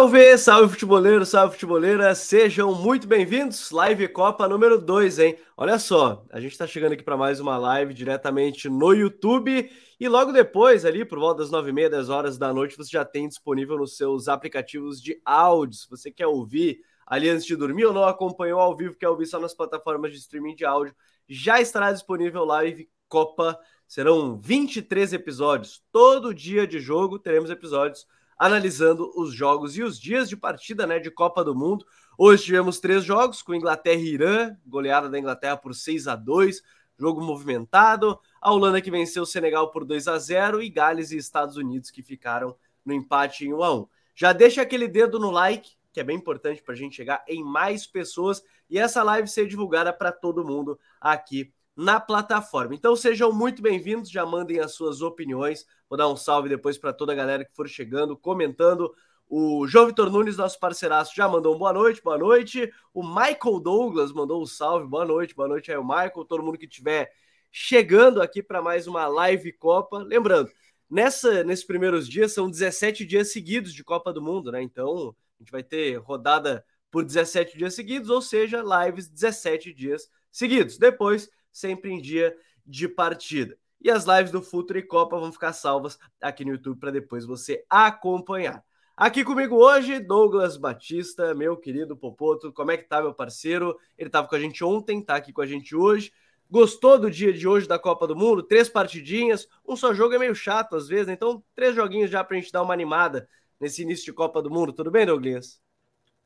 Salve, salve futeboleiro, salve futeboleira, sejam muito bem-vindos. Live Copa número 2, hein? Olha só, a gente tá chegando aqui para mais uma live diretamente no YouTube e logo depois, ali por volta das 9 e meia, 10 horas da noite, você já tem disponível nos seus aplicativos de áudio. Se você quer ouvir ali antes de dormir ou não acompanhou ao vivo, quer ouvir só nas plataformas de streaming de áudio, já estará disponível Live Copa. Serão 23 episódios. Todo dia de jogo teremos episódios analisando os jogos e os dias de partida né, de Copa do Mundo. Hoje tivemos três jogos com Inglaterra e Irã, goleada da Inglaterra por 6 a 2 jogo movimentado. A Holanda que venceu o Senegal por 2 a 0 e Gales e Estados Unidos que ficaram no empate em 1 a 1. Já deixa aquele dedo no like, que é bem importante para a gente chegar em mais pessoas e essa live ser divulgada para todo mundo aqui na plataforma. Então sejam muito bem-vindos, já mandem as suas opiniões. Vou dar um salve depois para toda a galera que for chegando, comentando. O João Vitor Nunes, nosso parceiraço, já mandou um boa noite, boa noite. O Michael Douglas mandou um salve, boa noite, boa noite aí, o Michael. Todo mundo que estiver chegando aqui para mais uma live Copa. Lembrando, nessa, nesses primeiros dias são 17 dias seguidos de Copa do Mundo, né? Então a gente vai ter rodada por 17 dias seguidos, ou seja, lives 17 dias seguidos. Depois sempre em dia de partida. E as lives do Futuro e Copa vão ficar salvas aqui no YouTube para depois você acompanhar. Aqui comigo hoje, Douglas Batista, meu querido Popoto. Como é que tá, meu parceiro? Ele estava com a gente ontem, tá aqui com a gente hoje. Gostou do dia de hoje da Copa do Mundo? Três partidinhas. Um só jogo é meio chato às vezes, né? então três joguinhos já para a gente dar uma animada nesse início de Copa do Mundo. Tudo bem, Douglas?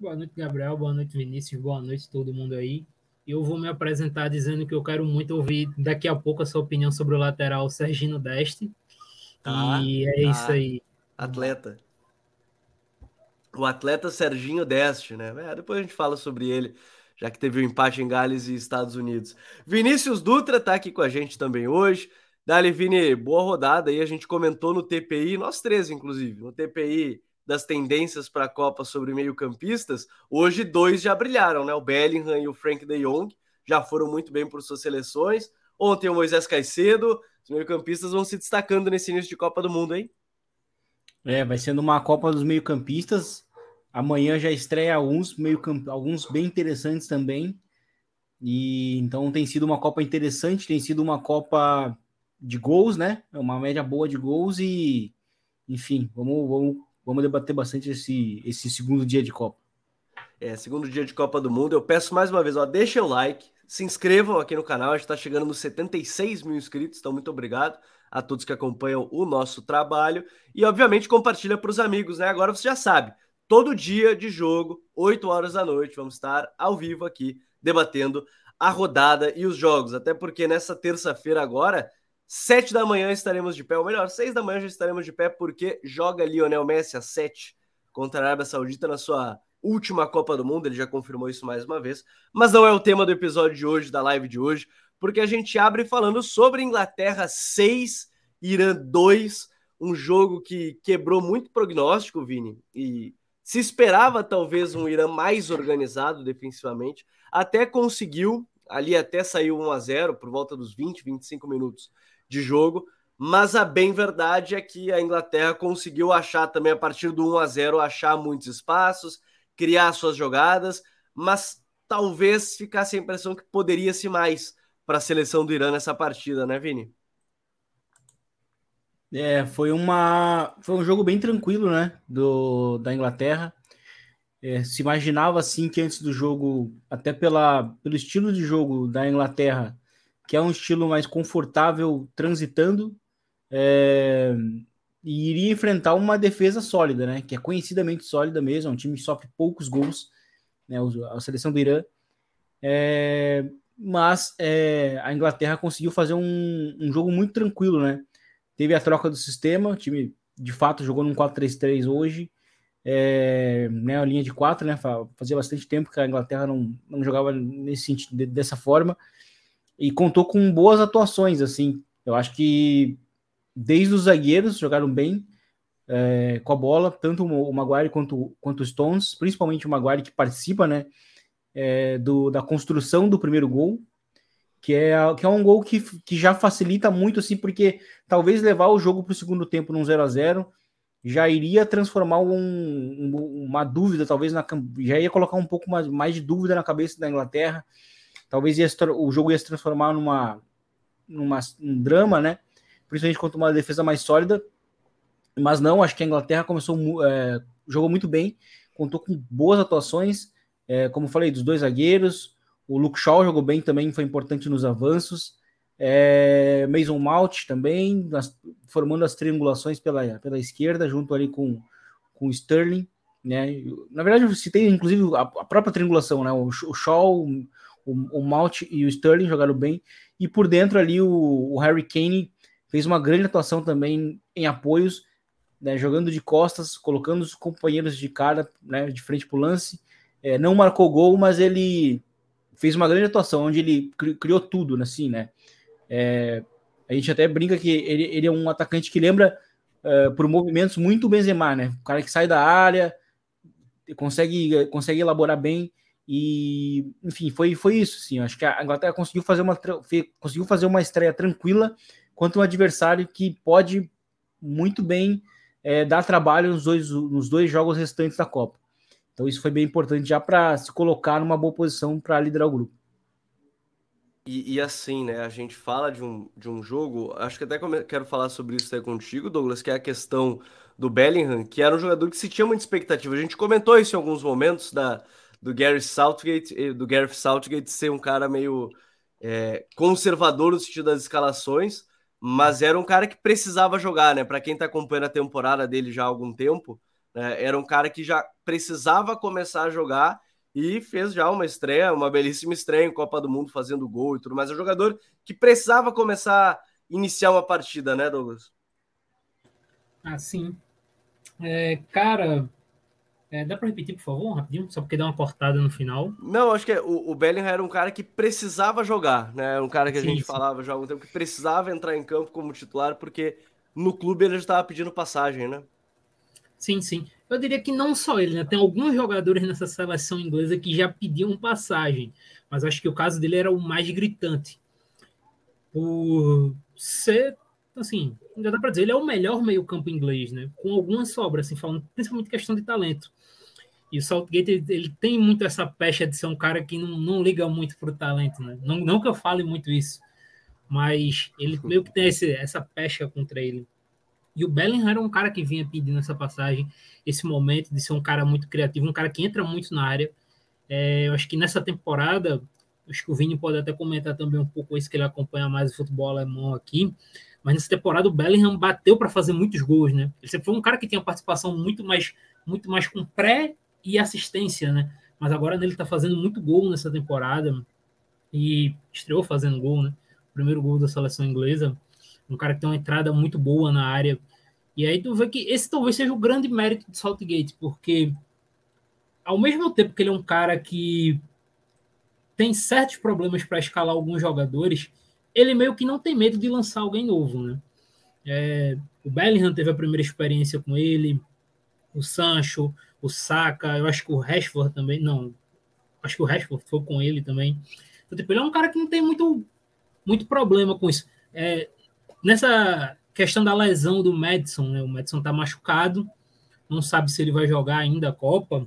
Boa noite, Gabriel. Boa noite, Vinícius. Boa noite, todo mundo aí eu vou me apresentar dizendo que eu quero muito ouvir daqui a pouco a sua opinião sobre o lateral Sergino Deste. Tá, e é tá. isso aí. Atleta. O atleta Serginho Deste, né? É, depois a gente fala sobre ele, já que teve o um empate em Gales e Estados Unidos. Vinícius Dutra tá aqui com a gente também hoje. Dali, Vini, boa rodada aí. A gente comentou no TPI, nós três, inclusive, no TPI das tendências para a Copa sobre meio-campistas, hoje dois já brilharam, né? O Bellingham e o Frank de Jong já foram muito bem por suas seleções. Ontem o Moisés Caicedo, os meio-campistas vão se destacando nesse início de Copa do Mundo, hein? É, vai sendo uma Copa dos meio-campistas. Amanhã já estreia alguns meio alguns bem interessantes também. E então tem sido uma Copa interessante, tem sido uma Copa de gols, né? É uma média boa de gols e enfim, vamos, vamos vamos debater bastante esse, esse segundo dia de Copa. É, segundo dia de Copa do Mundo. Eu peço mais uma vez, ó, deixem o like, se inscrevam aqui no canal. A gente está chegando nos 76 mil inscritos, então muito obrigado a todos que acompanham o nosso trabalho. E, obviamente, compartilha para os amigos, né? Agora você já sabe, todo dia de jogo, 8 horas da noite, vamos estar ao vivo aqui debatendo a rodada e os jogos. Até porque nessa terça-feira agora Sete da manhã estaremos de pé, ou melhor, seis da manhã já estaremos de pé, porque joga Lionel Messi às sete contra a Arábia Saudita na sua última Copa do Mundo. Ele já confirmou isso mais uma vez. Mas não é o tema do episódio de hoje, da live de hoje, porque a gente abre falando sobre Inglaterra 6, Irã 2, um jogo que quebrou muito prognóstico, Vini, e se esperava talvez um Irã mais organizado defensivamente, até conseguiu, ali até saiu 1 a 0 por volta dos 20, 25 minutos de jogo. Mas a bem verdade é que a Inglaterra conseguiu achar também, a partir do 1 a 0 achar muitos espaços, criar suas jogadas, mas talvez ficasse a impressão que poderia-se mais para a seleção do Irã nessa partida, né, Vini? É, foi uma foi um jogo bem tranquilo, né, do da Inglaterra. É, se imaginava assim que antes do jogo, até pela, pelo estilo de jogo da Inglaterra, que é um estilo mais confortável transitando é, e iria enfrentar uma defesa sólida, né? Que é conhecidamente sólida mesmo, é um time que sofre poucos gols, né? A seleção do Irã. É, mas é, a Inglaterra conseguiu fazer um, um, jogo muito tranquilo, né? Teve a troca do sistema, o time de fato jogou num 4-3-3 hoje, é, né, a linha de 4, né? Fazia bastante tempo que a Inglaterra não, não jogava nesse dessa forma e contou com boas atuações, assim. Eu acho que desde os zagueiros jogaram bem é, com a bola, tanto o Maguire quanto, quanto o Stones, principalmente o Maguire que participa, né, é, do, da construção do primeiro gol, que é, que é um gol que, que já facilita muito, assim, porque talvez levar o jogo para o segundo tempo num 0 a 0 já iria transformar um, um, uma dúvida, talvez na, já ia colocar um pouco mais, mais de dúvida na cabeça da Inglaterra. Talvez ia, o jogo ia se transformar numa, numa um drama, né? Principalmente contra uma defesa mais sólida. Mas não, acho que a Inglaterra começou, é, jogou muito bem, contou com boas atuações, é, como falei, dos dois zagueiros. O Luke Shaw jogou bem também, foi importante nos avanços é, Mason Mount também, as, formando as triangulações pela, pela esquerda, junto ali com, com Sterling. Né? Na verdade, eu citei inclusive a, a própria triangulação, né? o, o Shaw, o, o, Mount e o Sterling jogaram bem, e por dentro ali o, o Harry Kane fez uma grande atuação também em apoios, né? jogando de costas, colocando os companheiros de cara né? de frente para o lance. É, não marcou gol, mas ele fez uma grande atuação, onde ele criou tudo, assim, né? É, a gente até brinca que ele, ele é um atacante que lembra uh, por movimentos muito Benzema, né? O cara que sai da área, consegue, consegue elaborar bem e, enfim, foi, foi isso, sim. Acho que a Inglaterra conseguiu fazer uma conseguiu fazer uma estreia tranquila contra um adversário que pode muito bem é, dar trabalho nos dois, nos dois jogos restantes da Copa. Então isso foi bem importante já para se colocar numa boa posição para liderar o grupo. E, e, assim, né, a gente fala de um, de um jogo, acho que até quero falar sobre isso aí contigo, Douglas, que é a questão do Bellingham, que era um jogador que se tinha muita expectativa. A gente comentou isso em alguns momentos da, do Gary Southgate, do Gareth Southgate ser um cara meio é, conservador no sentido das escalações, mas era um cara que precisava jogar, né? Para quem está acompanhando a temporada dele já há algum tempo, né, era um cara que já precisava começar a jogar e fez já uma estreia, uma belíssima estreia em Copa do Mundo, fazendo gol e tudo mais. É um jogador que precisava começar a iniciar uma partida, né, Douglas? Ah, sim. É, cara, é, dá para repetir, por favor, rapidinho? Só porque dá uma cortada no final. Não, acho que é, o, o Bellingham era um cara que precisava jogar, né? Um cara que a sim, gente sim. falava já há algum tempo que precisava entrar em campo como titular, porque no clube ele já estava pedindo passagem, né? Sim, sim. Eu diria que não só ele, né? Tem alguns jogadores nessa seleção inglesa que já pediam passagem, mas acho que o caso dele era o mais gritante. Por ser, assim, ainda dá para dizer, ele é o melhor meio-campo inglês, né? Com algumas sobras, assim, falando principalmente questão de talento. E o Southgate, ele, ele, tem muito essa pecha de ser um cara que não, não liga muito pro talento, né? Não, eu fale muito isso, mas ele meio que tem esse, essa pecha contra ele. E o Bellingham era um cara que vinha pedindo essa passagem, esse momento de ser um cara muito criativo, um cara que entra muito na área. É, eu acho que nessa temporada, acho que o Vini pode até comentar também um pouco isso, que ele acompanha mais o futebol alemão aqui. Mas nessa temporada o Bellingham bateu para fazer muitos gols, né? Ele sempre foi um cara que tinha participação muito mais, muito mais com pré e assistência, né? Mas agora ele está fazendo muito gol nessa temporada e estreou fazendo gol, né? Primeiro gol da seleção inglesa um cara que tem uma entrada muito boa na área. E aí tu vê que esse talvez seja o grande mérito do Saltgate, porque ao mesmo tempo que ele é um cara que tem certos problemas para escalar alguns jogadores, ele meio que não tem medo de lançar alguém novo, né? É, o Bellingham teve a primeira experiência com ele, o Sancho, o Saka, eu acho que o Rashford também, não, acho que o Rashford foi com ele também. Então, tipo, ele é um cara que não tem muito, muito problema com isso. É, Nessa questão da lesão do Madison, né? O Madison tá machucado, não sabe se ele vai jogar ainda a Copa,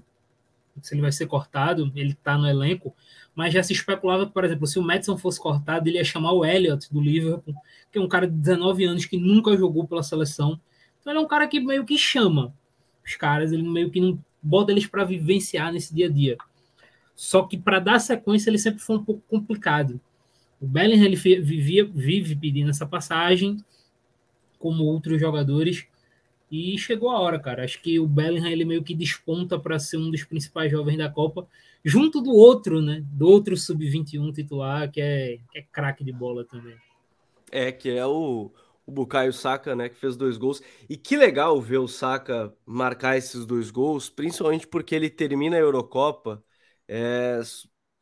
se ele vai ser cortado, ele tá no elenco, mas já se especulava, por exemplo, se o Madison fosse cortado, ele ia chamar o Elliott do Liverpool, que é um cara de 19 anos que nunca jogou pela seleção. Então ele é um cara que meio que chama os caras, ele meio que não bota eles para vivenciar nesse dia a dia. Só que para dar sequência ele sempre foi um pouco complicado. O Bellingham ele vivia, vive pedindo essa passagem, como outros jogadores, e chegou a hora, cara. Acho que o Bellingham ele meio que desponta para ser um dos principais jovens da Copa, junto do outro, né? Do outro sub-21 titular, que é, que é craque de bola também. É, que é o, o Bukayo Saka, né? Que fez dois gols. E que legal ver o Saka marcar esses dois gols, principalmente porque ele termina a Eurocopa é,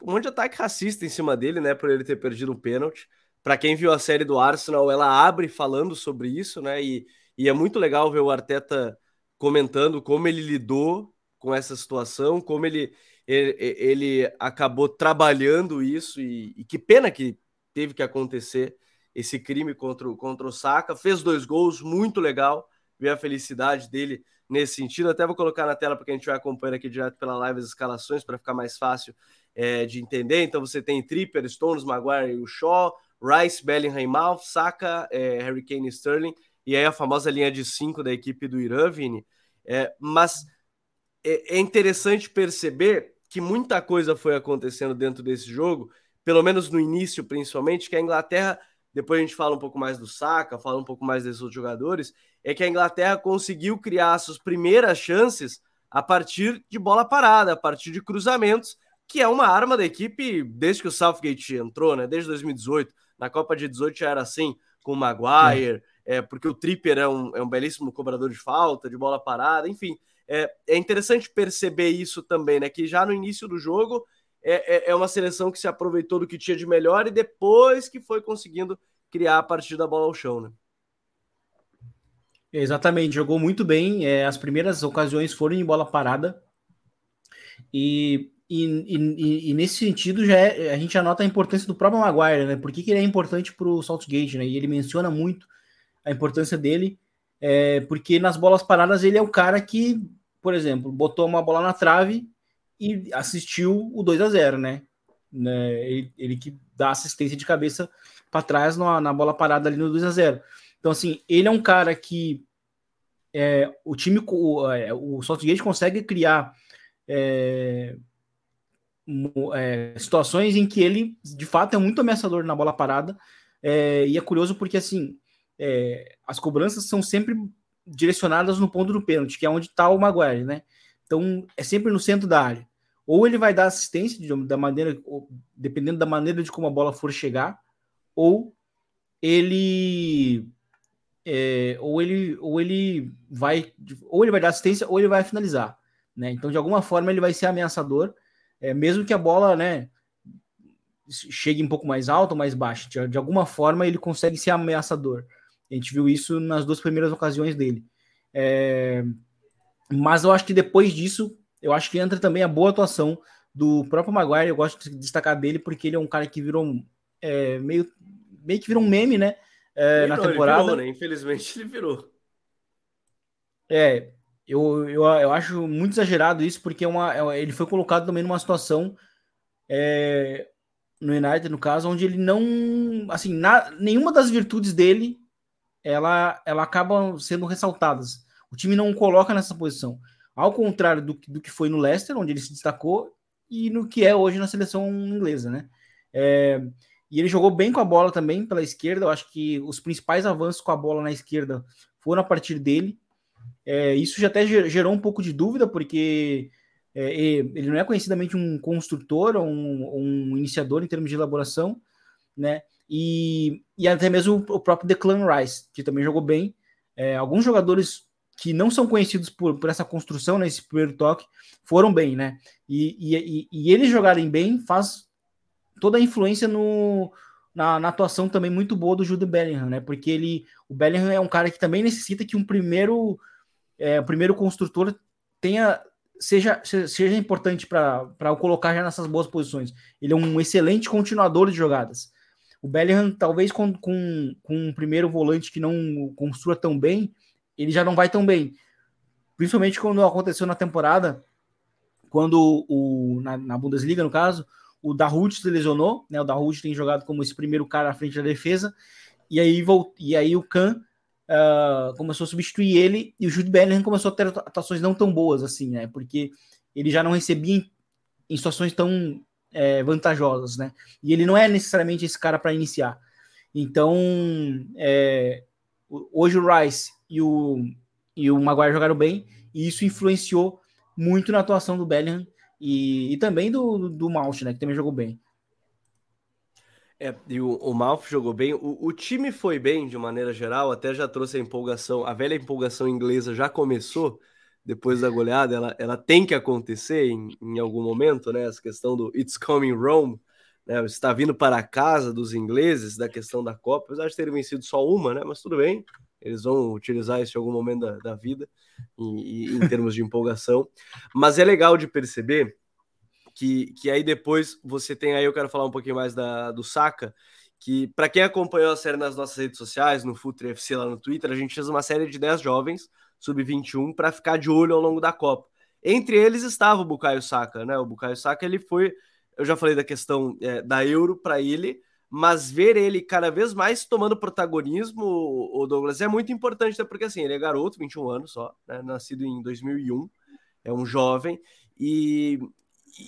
um monte de ataque racista em cima dele, né, por ele ter perdido um pênalti. Para quem viu a série do Arsenal, ela abre falando sobre isso, né? E, e é muito legal ver o Arteta comentando como ele lidou com essa situação, como ele, ele, ele acabou trabalhando isso e, e, que pena que teve que acontecer esse crime contra, contra o Saka. Fez dois gols, muito legal. ver a felicidade dele nesse sentido. Até vou colocar na tela porque a gente vai acompanhando aqui direto pela live as escalações para ficar mais fácil é, de entender. Então você tem Tripper, Stones, Maguire e o Shaw, Rice, Bellingham, Mouth, Saka, é, Harry Kane e Sterling, e aí a famosa linha de cinco da equipe do Irã, Vini. É, mas é, é interessante perceber que muita coisa foi acontecendo dentro desse jogo, pelo menos no início, principalmente, que a Inglaterra, depois a gente fala um pouco mais do Saka, fala um pouco mais desses outros jogadores, é que a Inglaterra conseguiu criar suas primeiras chances a partir de bola parada, a partir de cruzamentos, que é uma arma da equipe desde que o Southgate entrou, né? Desde 2018. Na Copa de 18 já era assim, com o Maguire, é. é porque o Tripper é um, é um belíssimo cobrador de falta, de bola parada, enfim. É, é interessante perceber isso também, né? Que já no início do jogo é, é, é uma seleção que se aproveitou do que tinha de melhor e depois que foi conseguindo criar a partir da bola ao chão, né? Exatamente, jogou muito bem. É, as primeiras ocasiões foram em bola parada. E e, e, e, nesse sentido, já é, a gente anota a importância do próprio Maguire, né? Por que, que ele é importante para o Saltgate, né? E ele menciona muito a importância dele, é, porque nas bolas paradas ele é o cara que, por exemplo, botou uma bola na trave e assistiu o 2 a 0 né? né? Ele, ele que dá assistência de cabeça para trás na, na, bola parada ali no 2 a 0 Então, assim, ele é um cara que é, o time, o, é, o Saltgate consegue criar. É, é, situações em que ele, de fato, é muito ameaçador na bola parada. É, e é curioso porque, assim, é, as cobranças são sempre direcionadas no ponto do pênalti, que é onde está o Maguire, né? Então, é sempre no centro da área. Ou ele vai dar assistência da maneira, dependendo da maneira de como a bola for chegar, ou ele é, ou ele ou ele vai ou ele vai dar assistência ou ele vai finalizar, né? Então, de alguma forma, ele vai ser ameaçador é, mesmo que a bola, né, chegue um pouco mais alta ou mais baixa, de, de, alguma forma ele consegue ser ameaçador. A gente viu isso nas duas primeiras ocasiões dele. É, mas eu acho que depois disso, eu acho que entra também a boa atuação do próprio Maguire. Eu gosto de destacar dele porque ele é um cara que virou é, meio, meio que virou um meme, né? É, virou, na temporada. Virou, né? Infelizmente ele virou. É, eu, eu, eu acho muito exagerado isso, porque é uma, é, ele foi colocado também numa situação é, no United, no caso, onde ele não. Assim, na, nenhuma das virtudes dele ela, ela acaba sendo ressaltadas. O time não o coloca nessa posição. Ao contrário do, do que foi no Leicester, onde ele se destacou, e no que é hoje na seleção inglesa, né? É, e ele jogou bem com a bola também pela esquerda. Eu acho que os principais avanços com a bola na esquerda foram a partir dele. É, isso já até gerou um pouco de dúvida, porque é, ele não é conhecidamente um construtor ou um, um, iniciador em termos de elaboração, né? E, e até mesmo o próprio Declan Rice, que também jogou bem. É, alguns jogadores que não são conhecidos por, por essa construção, nesse né, primeiro toque, foram bem, né? E, e, e, eles jogarem bem faz toda a influência no, na, na, atuação também muito boa do Jude Bellingham, né? Porque ele, o Bellingham é um cara que também necessita que um primeiro é, primeiro construtor tenha seja, seja importante para o colocar já nessas boas posições. Ele é um excelente continuador de jogadas. O Bellingham, talvez com, com, com um primeiro volante que não construa tão bem, ele já não vai tão bem. Principalmente quando aconteceu na temporada, quando o, na, na Bundesliga, no caso, o Dahoud se lesionou, né? O Dahoud tem jogado como esse primeiro cara à frente da defesa, e aí, e aí o Kahn uh, começou a substituir ele e o Jude Bellingham começou a ter atuações não tão boas assim, né? Porque ele já não recebia em, em situações tão é, vantajosas, né? E ele não é necessariamente esse cara para iniciar. Então, é, hoje o Rice e o, e o Maguire jogaram bem e isso influenciou muito na atuação do Bellingham e, e também do, do, Mount, né? Que também jogou bem. É, e o, o Malf jogou bem. O, o, time foi bem de maneira geral, até já trouxe a empolgação. A velha empolgação inglesa já começou depois da goleada. Ela, ela tem que acontecer em, em algum momento, né? Essa questão do It's Coming Rome, né? Está vindo para a casa dos ingleses da questão da Copa, apesar de terem vencido só uma, né? Mas tudo bem, eles vão utilizar isso em algum momento da, da vida, em termos de empolgação. Mas é legal de perceber que, que aí depois você tem aí, eu quero falar um pouquinho mais da, do Saka, que, para quem acompanhou a série nas nossas redes sociais, no Futre FC lá no Twitter, a gente fez uma série de 10 jovens, sub-21, para ficar de olho ao longo da Copa. Entre eles estava o Bukayo Saka, né? O Bukayo Saka, ele foi, eu já falei da questão é, da Euro para ele, mas ver ele cada vez mais tomando protagonismo, o Douglas, é muito importante, né? porque assim, ele é garoto, 21 anos só, né? nascido em 2001, é um jovem, e,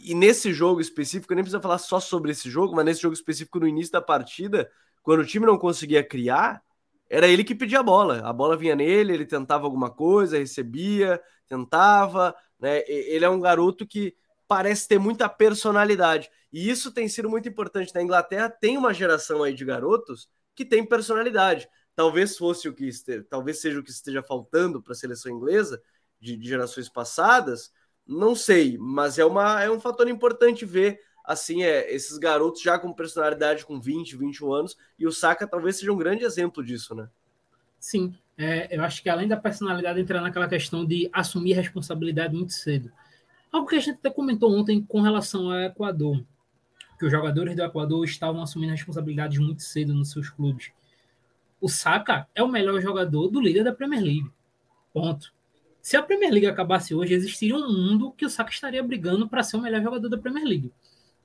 e nesse jogo específico, nem precisa falar só sobre esse jogo, mas nesse jogo específico, no início da partida, quando o time não conseguia criar, era ele que pedia a bola. A bola vinha nele, ele tentava alguma coisa, recebia, tentava. Né? Ele é um garoto que parece ter muita personalidade. E isso tem sido muito importante. Na Inglaterra tem uma geração aí de garotos que tem personalidade. Talvez fosse o que este... talvez seja o que esteja faltando para a seleção inglesa de, de gerações passadas, não sei, mas é, uma, é um fator importante ver assim é esses garotos já com personalidade com 20, 21 anos, e o Saka talvez seja um grande exemplo disso, né? Sim, é, eu acho que além da personalidade entrar naquela questão de assumir responsabilidade muito cedo. Algo que a gente até comentou ontem com relação ao Equador, que os jogadores do Equador estavam assumindo responsabilidades muito cedo nos seus clubes. O Saka é o melhor jogador do líder da Premier League. Ponto. Se a Premier League acabasse hoje, existiria um mundo que o Saka estaria brigando para ser o melhor jogador da Premier League.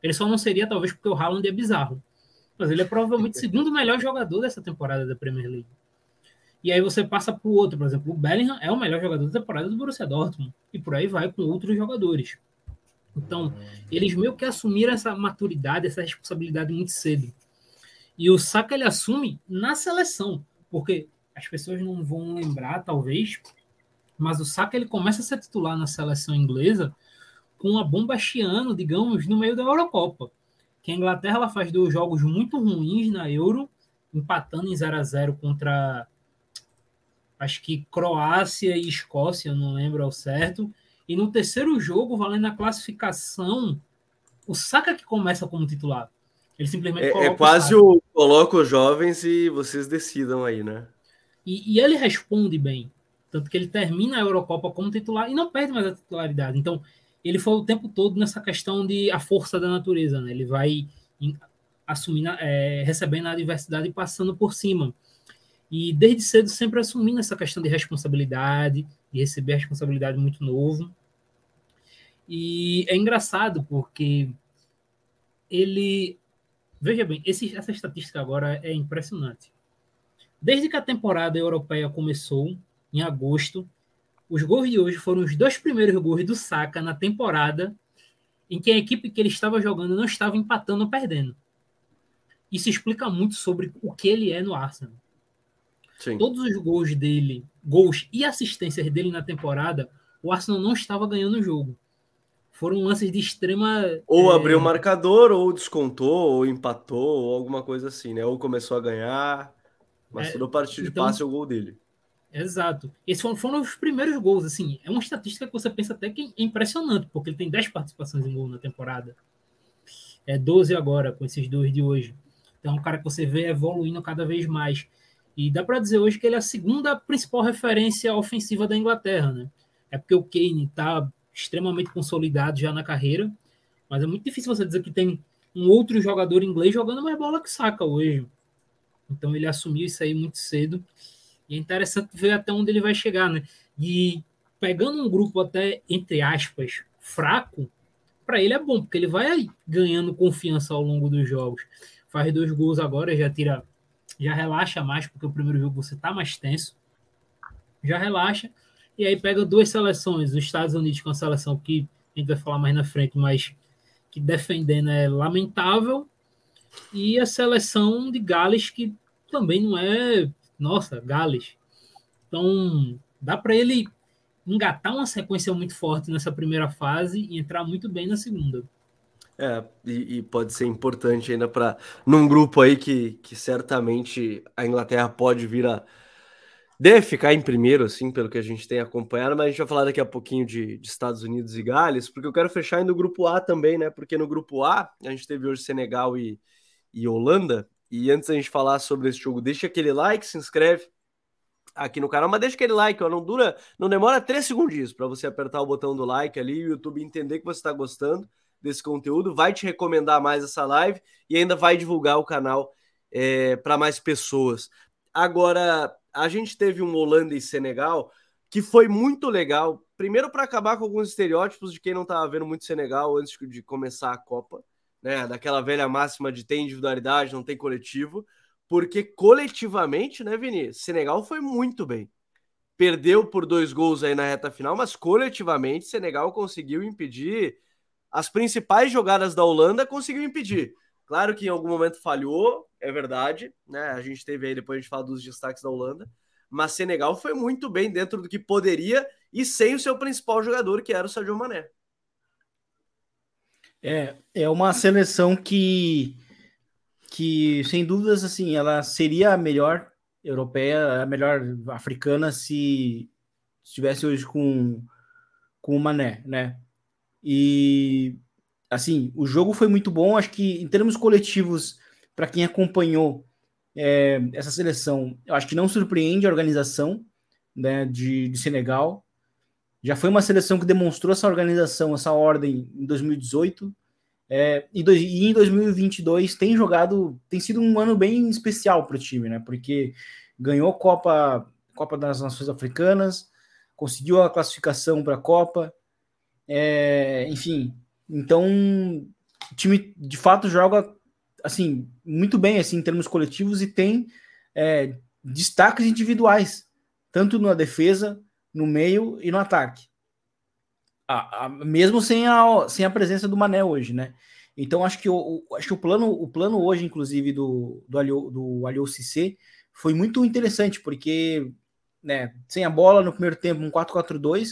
Ele só não seria, talvez, porque o Haaland é bizarro. Mas ele é provavelmente o segundo melhor jogador dessa temporada da Premier League. E aí você passa para o outro, por exemplo, o Bellingham é o melhor jogador da temporada do Borussia Dortmund. E por aí vai com outros jogadores. Então, eles meio que assumiram essa maturidade, essa responsabilidade muito cedo. E o Saka ele assume na seleção, porque as pessoas não vão lembrar, talvez, mas o Saka ele começa a ser titular na seleção inglesa com a bomba chiano, digamos, no meio da Eurocopa. Que a Inglaterra ela faz dois jogos muito ruins na Euro, empatando em 0 a 0 contra acho que Croácia e Escócia, não lembro ao certo. E no terceiro jogo, valendo a classificação, o Saka que começa como titular. Ele simplesmente é, é quase o, o coloca os jovens e vocês decidam aí, né? E, e, ele responde bem. Tanto que ele termina a Eurocopa como titular e não perde mais a titularidade. Então, ele foi o tempo todo nessa questão de a força da natureza, né? Ele vai assumindo, é, recebendo a adversidade e passando por cima. E desde cedo sempre assumindo essa questão de responsabilidade, de receber responsabilidade muito novo. E é engraçado porque ele. Veja bem, esse, essa estatística agora é impressionante. Desde que a temporada europeia começou, em agosto. Os gols de hoje foram os dois primeiros gols do Saka na temporada em que a equipe que ele estava jogando não estava empatando ou perdendo. Isso explica muito sobre o que ele é no Arsenal. Sim. Todos os gols dele, gols e assistências dele na temporada, o Arsenal não estava ganhando o jogo. Foram lances de extrema. Ou é... abriu o marcador, ou descontou, ou empatou, ou alguma coisa assim, né? Ou começou a ganhar. Mas é, toda partida então, de passe é o gol dele. Exato. Esses foram, foram, os primeiros gols, assim. É uma estatística que você pensa até que é impressionante, porque ele tem 10 participações em gol na temporada. É 12 agora, com esses dois de hoje. Então é um cara que você vê evoluindo cada vez mais. E dá para dizer hoje que ele é a segunda principal referência ofensiva da Inglaterra, né? É porque o Kane está extremamente consolidado já na carreira, mas é muito difícil você dizer que tem um outro jogador inglês jogando mais bola que saca hoje. Então ele assumiu isso aí muito cedo. E é interessante ver até onde ele vai chegar, né? E pegando um grupo até, entre aspas, fraco, para ele é bom, porque ele vai ganhando confiança ao longo dos jogos. Faz dois gols agora, já tira, já relaxa mais, porque o primeiro jogo você tá mais tenso. Já relaxa. E aí pega duas seleções, os Estados Unidos com a seleção que a gente vai falar mais na frente, mas que defendendo é lamentável, e a seleção de Gales que também não é nossa, Gales. Então, dá para ele engatar uma sequência muito forte nessa primeira fase e entrar muito bem na segunda. É, e, e pode ser importante ainda para num grupo aí que, que certamente a Inglaterra pode vir a deve ficar em primeiro, assim, pelo que a gente tem acompanhado, mas a gente vai falar daqui a pouquinho de, de Estados Unidos e Gales, porque eu quero fechar ainda o grupo A também, né? Porque no grupo A a gente teve hoje Senegal e, e Holanda, e antes da gente falar sobre esse jogo, deixa aquele like, se inscreve aqui no canal, mas deixa aquele like, ó, não dura, não demora três segundos para você apertar o botão do like ali e o YouTube entender que você está gostando desse conteúdo, vai te recomendar mais essa live e ainda vai divulgar o canal é, para mais pessoas. Agora, a gente teve um Holanda e Senegal que foi muito legal. Primeiro, para acabar com alguns estereótipos de quem não estava vendo muito Senegal antes de começar a Copa, né? Daquela velha máxima de tem individualidade, não tem coletivo. Porque coletivamente, né, Vini? Senegal foi muito bem. Perdeu por dois gols aí na reta final, mas coletivamente, Senegal conseguiu impedir as principais jogadas da Holanda, conseguiu impedir. Claro que em algum momento falhou, é verdade, né? A gente teve aí, depois a gente fala dos destaques da Holanda, mas Senegal foi muito bem dentro do que poderia e sem o seu principal jogador, que era o Sadio Mané. É, é uma seleção que, que sem dúvidas, assim, ela seria a melhor europeia, a melhor africana se estivesse hoje com, com o Mané, né? E, assim, o jogo foi muito bom. Acho que, em termos coletivos, para quem acompanhou é, essa seleção, eu acho que não surpreende a organização né, de, de Senegal. Já foi uma seleção que demonstrou essa organização, essa ordem em 2018. É, e, do, e, em 2022 tem jogado, tem sido um ano bem especial para o time, né? Porque ganhou Copa, Copa das Nações Africanas, conseguiu a classificação para a Copa, é, enfim. Então, o time de fato joga assim, muito bem assim, em termos coletivos e tem é, destaques individuais, tanto na defesa, no meio e no ataque. Mesmo sem a, sem a presença do Mané hoje, né? Então acho que o, acho que o plano o plano hoje, inclusive do do Alio, do Alio CC, foi muito interessante porque, né, sem a bola no primeiro tempo um 4-4-2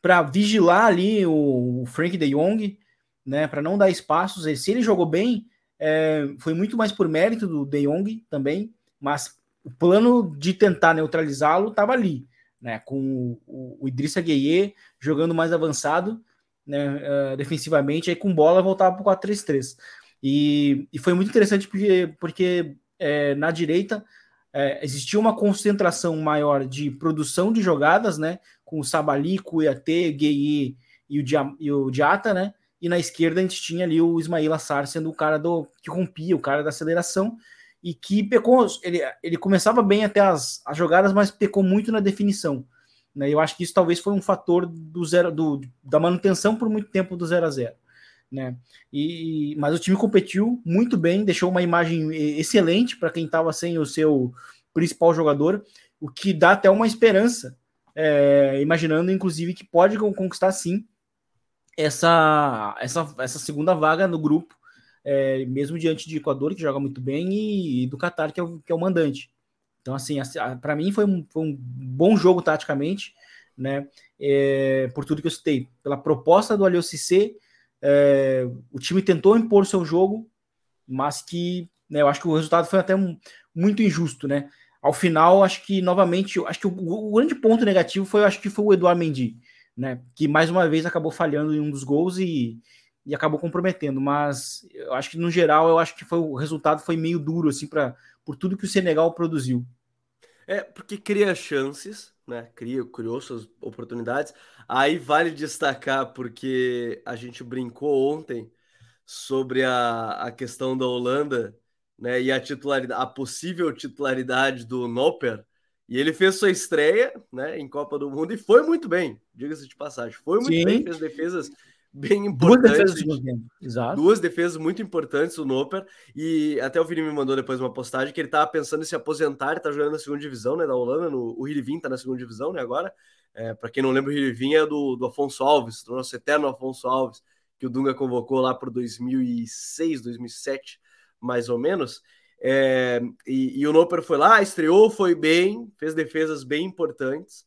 para vigilar ali o, Frank De Jong, né, para não dar espaços. Se ele jogou bem, é, foi muito mais por mérito do De Jong também, mas o plano de tentar neutralizá-lo estava ali, né? Com o, o Idrissa Gueye jogando mais avançado, né? Uh, defensivamente, aí com bola voltava para o 4-3-3. E, e foi muito interessante porque, porque é, na direita é, existia uma concentração maior de produção de jogadas, né? Com o Sabali, Cuiate, Gueye e o, Dia, e o Diata, né? e na esquerda a gente tinha ali o Ismail Assar sendo o cara do que rompia, o cara da aceleração e que pecou, ele, ele começava bem até as, as jogadas, mas pecou muito na definição. Né? Eu acho que isso talvez foi um fator do zero do, da manutenção por muito tempo do 0 a 0 né? E, mas o time competiu muito bem, deixou uma imagem excelente para quem estava sem o seu principal jogador, o que dá até uma esperança, é, imaginando inclusive que pode conquistar sim essa, essa, essa segunda vaga no grupo, é, mesmo diante de Equador, que joga muito bem, e, e do Qatar, que é, o, que é o mandante. Então, assim, para mim foi um, foi um, bom jogo taticamente, né? É, por tudo que eu citei. Pela proposta do Alio Cissé, é, o time tentou impor seu jogo, mas que né, eu acho que o resultado foi até um, muito injusto, né? Ao final, acho que novamente, acho que o, o grande ponto negativo foi, acho que foi o Eduardo Mendy né? Que mais uma vez acabou falhando em um dos gols e, e acabou comprometendo. Mas eu acho que no geral eu acho que foi o resultado foi meio duro assim para por tudo que o Senegal produziu. É porque cria chances, né? Cria, criou suas oportunidades. Aí vale destacar porque a gente brincou ontem sobre a, a questão da Holanda, né? E a titularidade, a possível titularidade do Noper e ele fez sua estreia né, em Copa do Mundo e foi muito bem, diga-se de passagem. Foi muito Sim. bem, fez defesas bem importantes. Duas defesas, Exato. Duas defesas muito importantes, o Noper. E até o Vini me mandou depois uma postagem que ele estava pensando em se aposentar, está jogando na segunda divisão né, da Holanda. No, o Hirivin está na segunda divisão né, agora. É, Para quem não lembra, o Hirivin é do, do Afonso Alves, do nosso eterno Afonso Alves, que o Dunga convocou lá para 2006, 2007, mais ou menos. É, e, e, o Noper foi lá, estreou, foi bem, fez defesas bem importantes,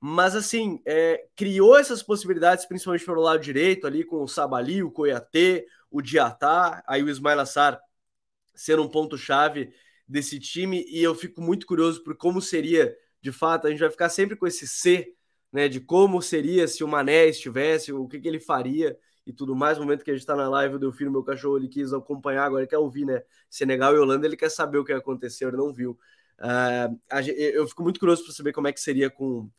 mas assim, é, criou essas possibilidades, principalmente pelo lado direito, ali com o Sabali, o Coiatê, o Diatá, aí o Ismail Assar sendo um ponto-chave desse time, e eu fico muito curioso por como seria, de fato, a gente vai ficar sempre com esse C, né, de como seria se o Mané estivesse, o que, que ele faria, e tudo mais. No momento que a gente está na live, o Delfino, meu cachorro, ele quis acompanhar, agora quer ouvir, né? Senegal e Holanda, ele quer saber o que aconteceu, ele não viu. Uh, eu fico muito curioso para saber como é que seria com,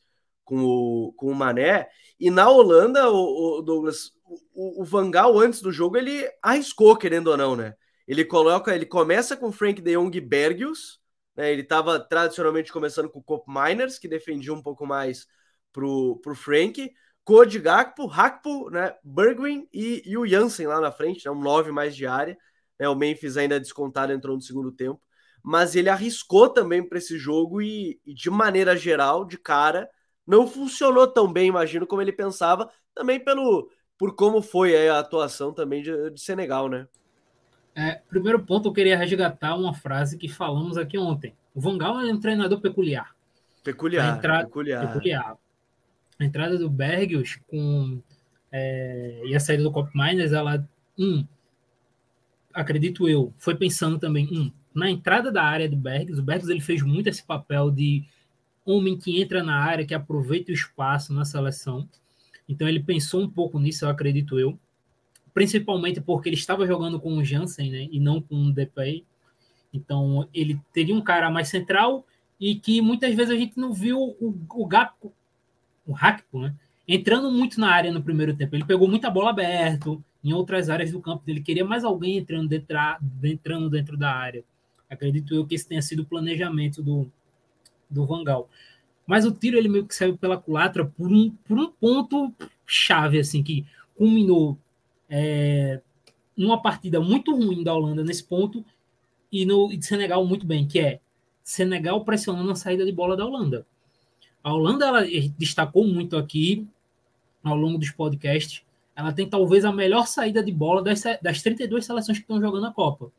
com, o, com o Mané. E na Holanda, o, o Douglas, o, o Vangal, antes do jogo, ele arriscou, querendo ou não, né? Ele coloca, ele começa com Frank de Jong Bergius, né? Ele estava tradicionalmente começando com o Cop Miners, que defendia um pouco mais pro, pro Frank. Code Gakpo, Hakpo, né? Bergwin e, e o Jansen lá na frente, né? um 9 mais de área. Né? O Memphis ainda descontado entrou no segundo tempo. Mas ele arriscou também para esse jogo e, e, de maneira geral, de cara, não funcionou tão bem, imagino, como ele pensava, também pelo por como foi a atuação também de, de Senegal, né? É, primeiro ponto, eu queria resgatar uma frase que falamos aqui ontem. O Van Gaal é um treinador peculiar. Peculiar, peculiar. peculiar. A entrada do Bergius com é, e a saída do Cop Miners, ela, um, acredito eu, foi pensando também, um, na entrada da área do Bergius. O Bergius ele fez muito esse papel de homem que entra na área, que aproveita o espaço na seleção. Então ele pensou um pouco nisso, eu acredito eu principalmente porque ele estava jogando com o Jansen, né, e não com o Depay. Então, ele teria um cara mais central e que muitas vezes a gente não viu o, o Gakpo, o Hakpo, né, entrando muito na área no primeiro tempo. Ele pegou muita bola aberto em outras áreas do campo Ele queria mais alguém entrando dentro, entrando dentro da área. Acredito eu que esse tenha sido o planejamento do, do Vangal. Mas o tiro ele meio que saiu pela culatra por um, por um ponto chave, assim, que culminou é, numa partida muito ruim da Holanda nesse ponto e no e de Senegal muito bem, que é Senegal pressionando a saída de bola da Holanda. A Holanda ela destacou muito aqui ao longo dos podcasts. Ela tem talvez a melhor saída de bola das, das 32 seleções que estão jogando a Copa.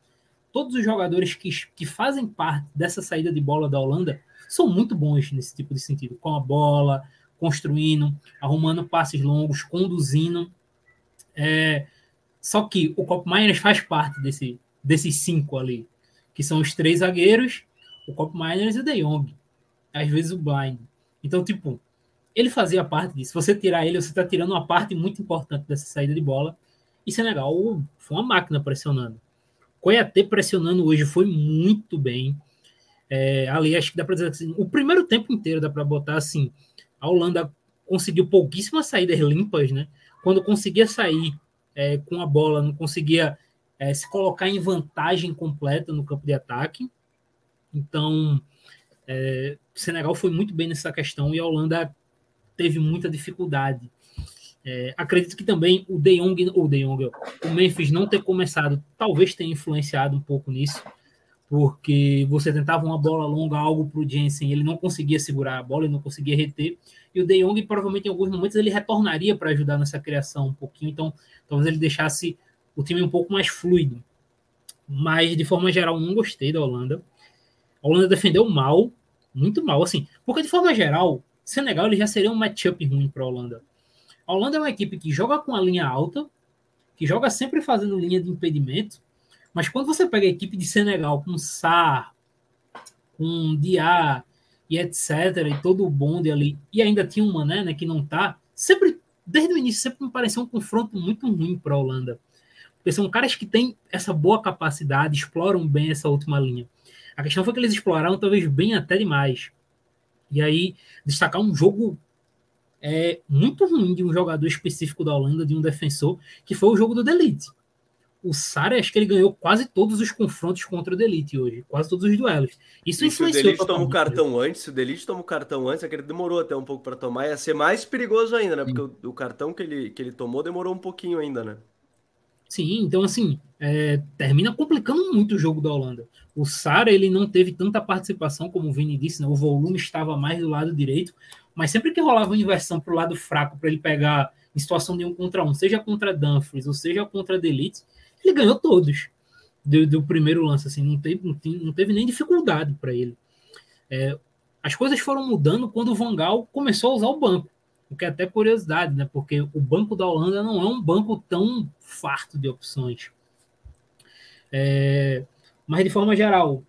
Todos os jogadores que, que fazem parte dessa saída de bola da Holanda são muito bons nesse tipo de sentido, com a bola, construindo, arrumando passes longos, conduzindo. É, só que o Cop Miners faz parte desse, desses cinco ali, que são os três zagueiros, o Cop Miners e o De Jong. Às vezes o Blind. Então, tipo, ele fazia parte disso. Se você tirar ele, você está tirando uma parte muito importante dessa saída de bola. E Senegal foi uma máquina pressionando. Coiatê pressionando hoje foi muito bem. É, ali acho que dá para dizer assim, o primeiro tempo inteiro dá para botar assim, a Holanda conseguiu pouquíssimas saídas limpas, né? quando conseguia sair é, com a bola, não conseguia é, se colocar em vantagem completa no campo de ataque. Então, é, Senegal foi muito bem nessa questão e a Holanda teve muita dificuldade. É, acredito que também o De Jong, o De Jong, o Memphis não ter começado, talvez tenha influenciado um pouco nisso porque você tentava uma bola longa, algo para o Jensen, ele não conseguia segurar a bola, ele não conseguia reter, e o De Jong provavelmente em alguns momentos ele retornaria para ajudar nessa criação um pouquinho, então talvez ele deixasse o time um pouco mais fluido. Mas de forma geral não gostei da Holanda. A Holanda defendeu mal, muito mal, assim, porque de forma geral, Senegal ele já seria um matchup ruim para a Holanda. A Holanda é uma equipe que joga com a linha alta, que joga sempre fazendo linha de impedimento, mas quando você pega a equipe de Senegal com Sar, com Diá e etc, e todo o bonde ali, e ainda tinha uma, né, né que não tá, sempre, desde o início, sempre me pareceu um confronto muito ruim para a Holanda. Porque são caras que têm essa boa capacidade, exploram bem essa última linha. A questão foi que eles exploraram talvez bem até demais. E aí, destacar um jogo é, muito ruim de um jogador específico da Holanda, de um defensor, que foi o jogo do Delite o Sara, acho que ele ganhou quase todos os confrontos contra o Delite hoje, quase todos os duelos. Isso e influenciou. Se o Delite toma o cartão antes, se o Delite toma o cartão antes, é que ele demorou até um pouco para tomar, ia ser mais perigoso ainda, né? Porque o, o, cartão que ele, que ele tomou demorou um pouquinho ainda, né? Sim, então assim, é, termina complicando muito o jogo da Holanda. O Sara, ele não teve tanta participação, como o Vini disse, né? o volume estava mais do lado direito, mas sempre que rolava uma inversão para o lado fraco, para ele pegar em situação de um contra um, seja contra Dumfries ou seja contra Delite, ele ganhou todos do, do primeiro lance, assim, não teve, não, teve, não teve nem dificuldade para ele. É, as coisas foram mudando quando o Vangal começou a usar o banco, o que é até curiosidade, né? Porque o banco da Holanda não é um banco tão farto de opções. É, mas de forma geral,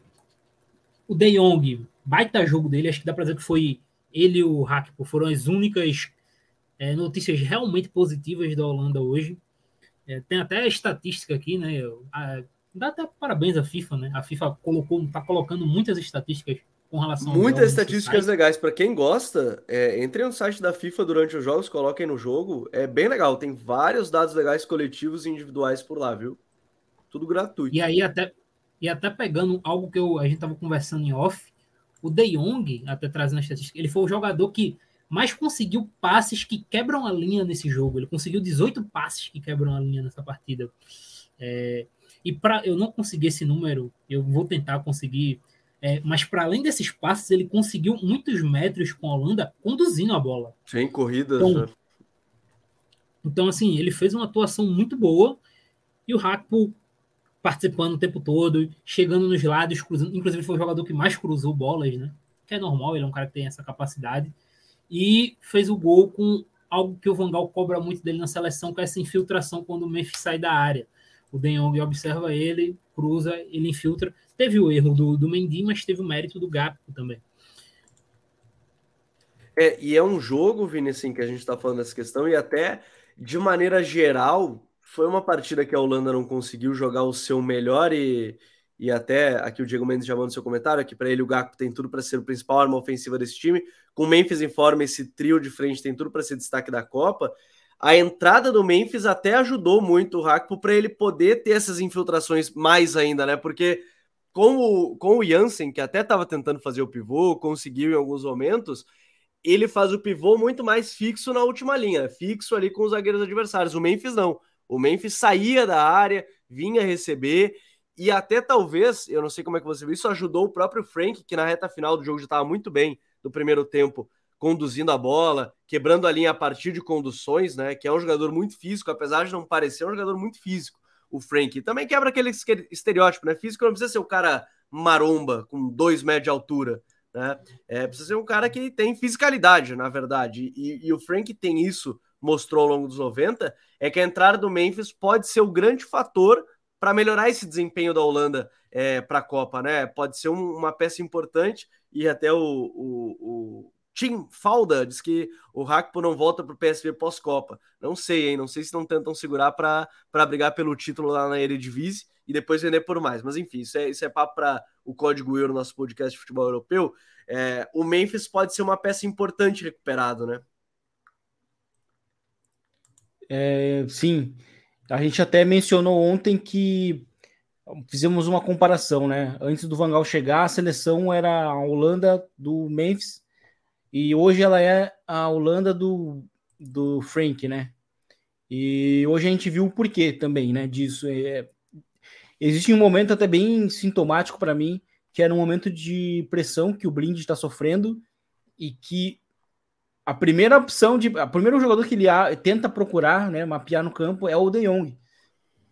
o De Jong, baita jogo dele, acho que dá para dizer que foi ele e o Hakpo foram as únicas é, notícias realmente positivas da Holanda hoje. É, tem até estatística aqui, né? A, dá até parabéns à FIFA, né? A FIFA colocou, está colocando muitas estatísticas com relação Muitas estatísticas legais. Para quem gosta, é, entrem no site da FIFA durante os jogos, coloquem no jogo. É bem legal. Tem vários dados legais coletivos e individuais por lá, viu? tudo gratuito. E aí até e até pegando algo que eu, a gente estava conversando em off, o De Jong, até trazendo a estatística, ele foi o jogador que mais conseguiu passes que quebram a linha nesse jogo. Ele conseguiu 18 passes que quebram a linha nessa partida. É, e para eu não conseguir esse número, eu vou tentar conseguir. É, mas para além desses passes, ele conseguiu muitos metros com a Holanda conduzindo a bola. Sem corridas. Então, né? então, assim, ele fez uma atuação muito boa e o Hakpo participando o tempo todo, chegando nos lados, cruzando. Inclusive, foi o jogador que mais cruzou bolas, né? Que é normal, ele é um cara que tem essa capacidade. E fez o gol com algo que o Vangal cobra muito dele na seleção, que é essa infiltração quando o Memphis sai da área. O De Jong observa ele, cruza, ele infiltra. Teve o erro do, do Mendy, mas teve o mérito do Gapco também. É, e é um jogo, Vini, assim, que a gente está falando dessa questão, e até de maneira geral, foi uma partida que a Holanda não conseguiu jogar o seu melhor e, e até aqui o Diego Mendes já manda seu comentário, que para ele o Gakpo tem tudo para ser o principal arma ofensiva desse time. Com o Memphis em forma, esse trio de frente tem tudo para ser destaque da Copa a entrada do Memphis até ajudou muito o Rakpo para ele poder ter essas infiltrações mais ainda, né? Porque com o, com o Jansen, que até estava tentando fazer o pivô, conseguiu em alguns momentos, ele faz o pivô muito mais fixo na última linha, fixo ali com os zagueiros adversários. O Memphis não. O Memphis saía da área, vinha receber, e até talvez, eu não sei como é que você viu, isso ajudou o próprio Frank, que na reta final do jogo já estava muito bem do primeiro tempo, conduzindo a bola, quebrando a linha a partir de conduções, né? Que é um jogador muito físico, apesar de não parecer, é um jogador muito físico, o Frank. Também quebra aquele estereótipo, né? Físico não precisa ser o cara maromba, com dois metros de altura, né? É, precisa ser um cara que tem fisicalidade, na verdade. E, e o Frank tem isso, mostrou ao longo dos 90, é que a entrada do Memphis pode ser o grande fator para melhorar esse desempenho da Holanda é, para a Copa, né? Pode ser um, uma peça importante e até o, o, o Tim Falda diz que o Hakpo não volta para o PSV pós-Copa. Não sei, hein? Não sei se não tentam segurar para brigar pelo título lá na Eredivisie e depois vender por mais. Mas enfim, isso é, isso é papo para o Código Euro, nosso podcast de futebol europeu. É, o Memphis pode ser uma peça importante recuperado, né? É, sim. A gente até mencionou ontem que fizemos uma comparação, né? Antes do Vangal chegar, a seleção era a Holanda do Memphis e hoje ela é a Holanda do, do Frank, né? E hoje a gente viu o porquê também, né? Disso. É, existe um momento até bem sintomático para mim, que era um momento de pressão que o Blind está sofrendo e que a primeira opção de. O primeiro jogador que ele tenta procurar, né, mapear no campo é o De Jong.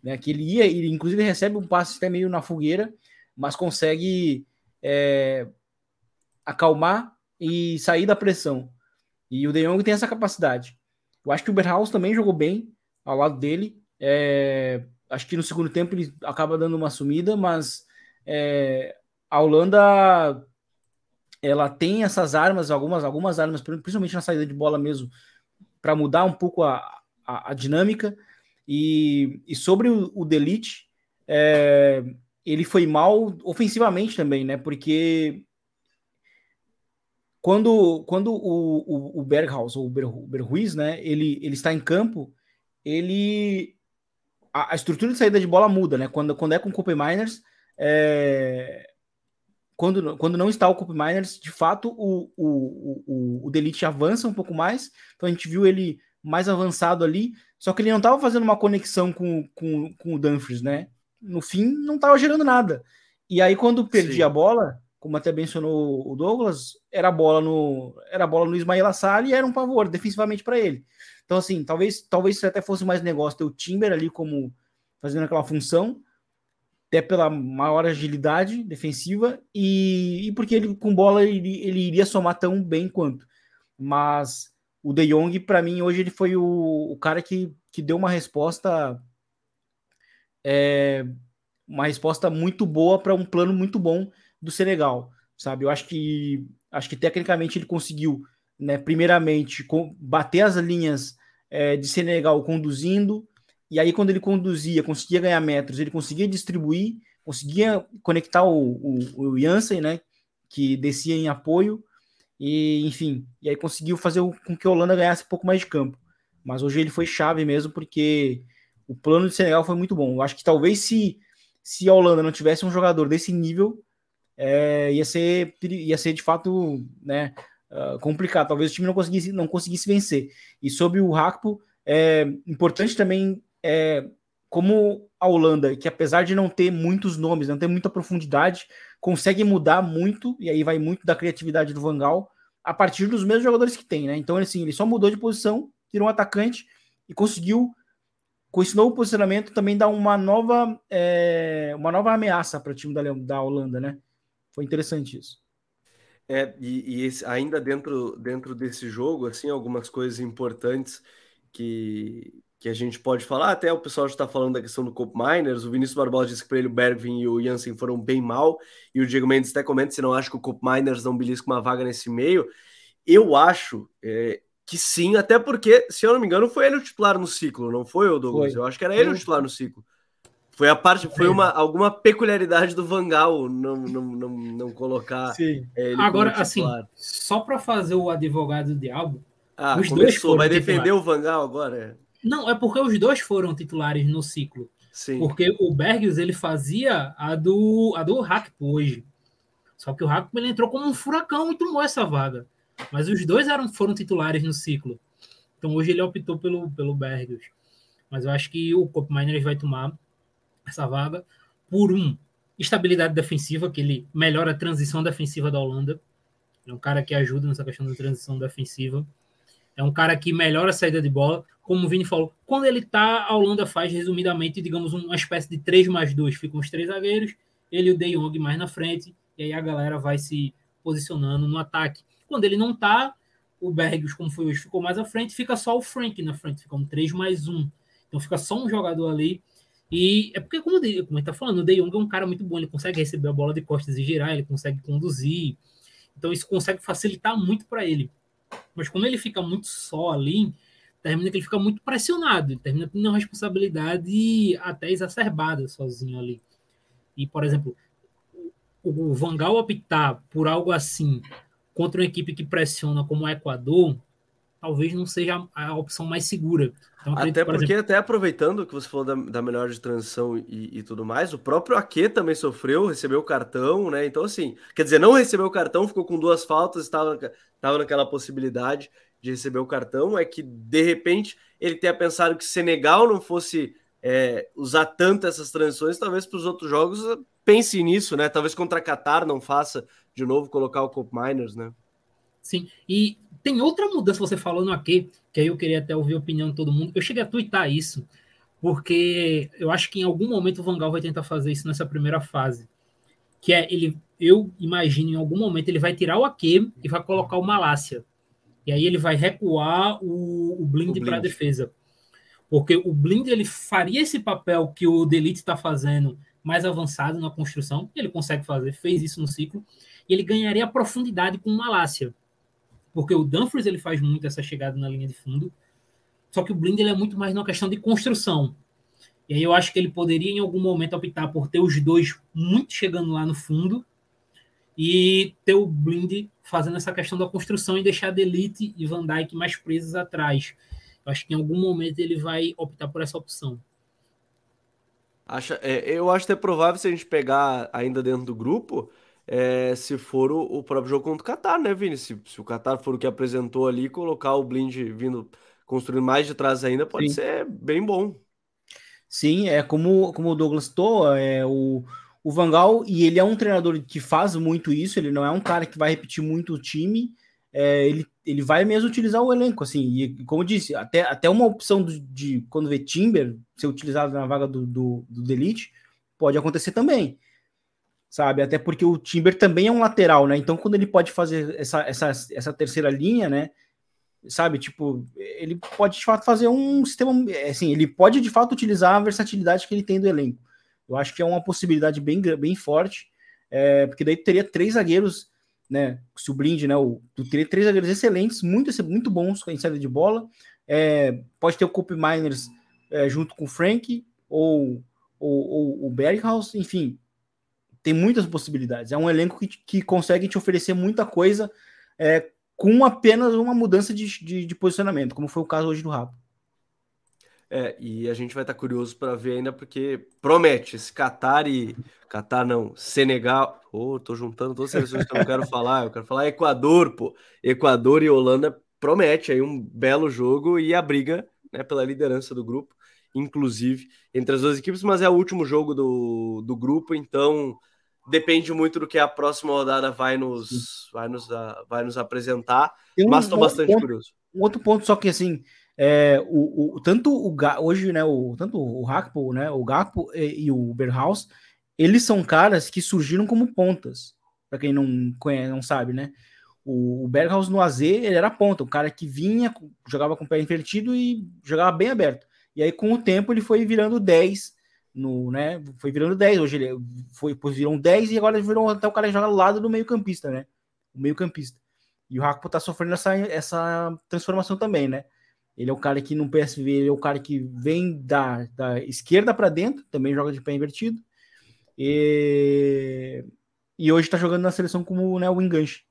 Né, que ele ia, ele inclusive recebe um passe até meio na fogueira, mas consegue é, acalmar e sair da pressão. E o De Jong tem essa capacidade. Eu acho que o Berhaus também jogou bem ao lado dele. É, acho que no segundo tempo ele acaba dando uma sumida, mas é, a Holanda ela tem essas armas, algumas, algumas armas, principalmente na saída de bola mesmo, para mudar um pouco a, a, a dinâmica. E, e, sobre o, o Delite, é, ele foi mal ofensivamente também, né? Porque quando, quando o, o, o Berghaus, ou o Berruiz, né, ele, ele está em campo, ele a, a, estrutura de saída de bola muda, né? Quando, quando é com o Miners, é, quando, quando não está o Cup Miners, de fato o, o, o, o Delete avança um pouco mais. Então a gente viu ele mais avançado ali, só que ele não estava fazendo uma conexão com, com, com o Dumfries, né? No fim, não estava gerando nada. E aí, quando perdi Sim. a bola, como até mencionou o Douglas, era bola no era bola no Ismael Assar e era um pavor defensivamente para ele. Então assim, talvez talvez até fosse mais negócio ter o Timber ali como fazendo aquela função, até pela maior agilidade defensiva e, e porque ele com bola ele, ele iria somar tão bem quanto. Mas o De Jong para mim hoje ele foi o, o cara que, que deu uma resposta é, uma resposta muito boa para um plano muito bom do Senegal, sabe? Eu acho que acho que tecnicamente ele conseguiu, né? Primeiramente, bater as linhas é, de Senegal conduzindo, e aí quando ele conduzia, conseguia ganhar metros, ele conseguia distribuir, conseguia conectar o, o, o Jansen, né? Que descia em apoio, e enfim, e aí conseguiu fazer com que a Holanda ganhasse um pouco mais de campo. Mas hoje ele foi chave mesmo, porque o plano de Senegal foi muito bom. Eu acho que talvez se se a Holanda não tivesse um jogador desse nível, é, ia, ser, ia ser de fato né, uh, complicado. Talvez o time não conseguisse, não conseguisse vencer. E sobre o Hakpo, é importante também é, como a Holanda, que apesar de não ter muitos nomes, não ter muita profundidade, consegue mudar muito, e aí vai muito da criatividade do Vangal, a partir dos mesmos jogadores que tem, né? Então, assim, ele só mudou de posição, tirou um atacante e conseguiu, com esse novo posicionamento, também dar uma nova, é, uma nova ameaça para o time da, da Holanda, né? Foi interessante isso. É, e, e esse, ainda dentro, dentro desse jogo, assim, algumas coisas importantes que, que a gente pode falar, até o pessoal já está falando da questão do Cope Miners, o Vinícius Barbosa disse que para ele o Bergvin e o Jansen foram bem mal, e o Diego Mendes até comenta se não acha que o Cope Miners não belisca uma vaga nesse meio. Eu acho é, que sim, até porque, se eu não me engano, foi ele o titular no ciclo, não foi o Douglas? Foi. Eu acho que era ele o titular no ciclo. Foi a parte, foi uma, alguma peculiaridade do Vangal não, não, não, não colocar Sim. ele Agora, assim, só para fazer o advogado do diabo. Ah, os começou, dois vai defender o Vangal agora? Não, é porque os dois foram titulares no ciclo. Sim. Porque o Bergius ele fazia a do a do Hackpo hoje. Só que o Hackpo ele entrou como um furacão e tomou essa vaga. Mas os dois eram, foram titulares no ciclo. Então hoje ele optou pelo, pelo Bergius. Mas eu acho que o Cop Miners vai tomar essa vaga por um estabilidade defensiva, que ele melhora a transição defensiva da Holanda. É um cara que ajuda nessa questão da transição defensiva. É um cara que melhora a saída de bola. Como o Vini falou, quando ele tá, a Holanda faz, resumidamente, digamos, uma espécie de 3 mais 2. Ficam os três zagueiros, ele e o De Jong mais na frente, e aí a galera vai se posicionando no ataque. Quando ele não tá, o Bergs, como foi hoje, ficou mais à frente, fica só o Frank na frente, fica um 3 mais 1. Então fica só um jogador ali. E é porque, como, ele tá falando, o De Jong é um cara muito bom, ele consegue receber a bola de costas e girar, ele consegue conduzir. Então isso consegue facilitar muito para ele. Mas como ele fica muito só ali, termina que ele fica muito pressionado, ele termina tendo uma responsabilidade até exacerbada sozinho ali. E, por exemplo, o Vangal optar por algo assim contra uma equipe que pressiona como o Equador, talvez não seja a opção mais segura. Então, até porque, exemplo... até aproveitando que você falou da, da melhor de transição e, e, tudo mais, o próprio Ake também sofreu, recebeu o cartão, né? Então, assim, quer dizer, não recebeu o cartão, ficou com duas faltas, estava, estava naquela possibilidade de receber o cartão. É que, de repente, ele tenha pensado que Senegal não fosse é, usar tanto essas transições, talvez para os outros jogos pense nisso, né? Talvez contra Qatar não faça de novo colocar o Cop Miners, né? Sim, e tem outra mudança, você falou no aqui, que aí eu queria até ouvir a opinião de todo mundo. Eu cheguei a twittar isso, porque eu acho que em algum momento o Vangal vai tentar fazer isso nessa primeira fase. Que é ele, eu imagino, em algum momento ele vai tirar o Ake e vai colocar o Malásia. E aí ele vai recuar o, o blind, blind. para a defesa. Porque o blind ele faria esse papel que o Delete está fazendo mais avançado na construção, ele consegue fazer, fez isso no ciclo, e ele ganharia profundidade com o Malásia porque o Dumfries ele faz muito essa chegada na linha de fundo, só que o Blind ele é muito mais uma questão de construção. E aí eu acho que ele poderia em algum momento optar por ter os dois muito chegando lá no fundo e ter o Blind fazendo essa questão da construção e deixar a Delete e Van Dijk mais presos atrás. Eu acho que em algum momento ele vai optar por essa opção. Acha, é, eu acho que é provável se a gente pegar ainda dentro do grupo, é, se for o, o, próprio jogo contra o Qatar, né, Vini? Se, se, o Qatar for o que apresentou ali, colocar o Blind vindo construindo mais de trás ainda pode Sim. ser bem bom. Sim, é como, como o Douglas Toa, é o, o Vangal, e ele é um treinador que faz muito isso, ele não é um cara que vai repetir muito o time, é, ele, ele vai mesmo utilizar o elenco, assim, e como disse, até, até uma opção de, de quando vê Timber ser utilizado na vaga do, do, do Delete, pode acontecer também sabe? Até porque o Timber também é um lateral, né? Então, quando ele pode fazer essa, essa, essa terceira linha, né? Sabe, tipo, ele pode de fato fazer um sistema, assim, ele pode de fato utilizar a versatilidade que ele tem do elenco. Eu acho que é uma possibilidade bem, bem forte, é, porque daí teria três zagueiros, né? Se o Blind, né? O, teria três zagueiros excelentes, muito, muito bons em saída de bola. É, pode ter o Coop Miners é, junto com o Frank ou, ou, ou o Berghaus, enfim, tem muitas possibilidades. É um elenco que, que consegue te oferecer muita coisa é, com apenas uma mudança de, de, de, posicionamento, como foi o caso hoje do Rapo. É, e a gente vai estar tá curioso para ver ainda, porque promete, esse Qatar e. Qatar não, Senegal. Pô, oh, tô juntando todas as seleções que eu não quero falar. Eu quero falar Equador, pô. Equador e Holanda promete aí um belo jogo e a briga né, pela liderança do grupo, inclusive, entre as duas equipes, mas é o último jogo do, do grupo, então depende muito do que a próxima rodada vai nos, vai nos, vai nos apresentar. Um, mas estou bastante ponto, curioso. Um outro ponto, só que assim, é, o, o, tanto o hoje, né, o, tanto o Hakpo, né, o Gakpo e, e o Berhaus, eles são caras que surgiram como pontas, para quem não conhece, não sabe, né? O, o Berghaus no AZ, ele era ponta, o cara que vinha, jogava com o pé invertido e jogava bem aberto. E aí, com o tempo, ele foi virando 10, no, né? Foi virando 10. Hoje ele foi, virou um 10 e agora virou até o cara que joga do lado do meio-campista, né? O meio-campista. E o Hakpo tá sofrendo essa, essa transformação também, né? Ele é o cara que no PSV, ele é o cara que vem da, da esquerda para dentro, também joga de pé invertido. E, e hoje está jogando na seleção como né, o enganche.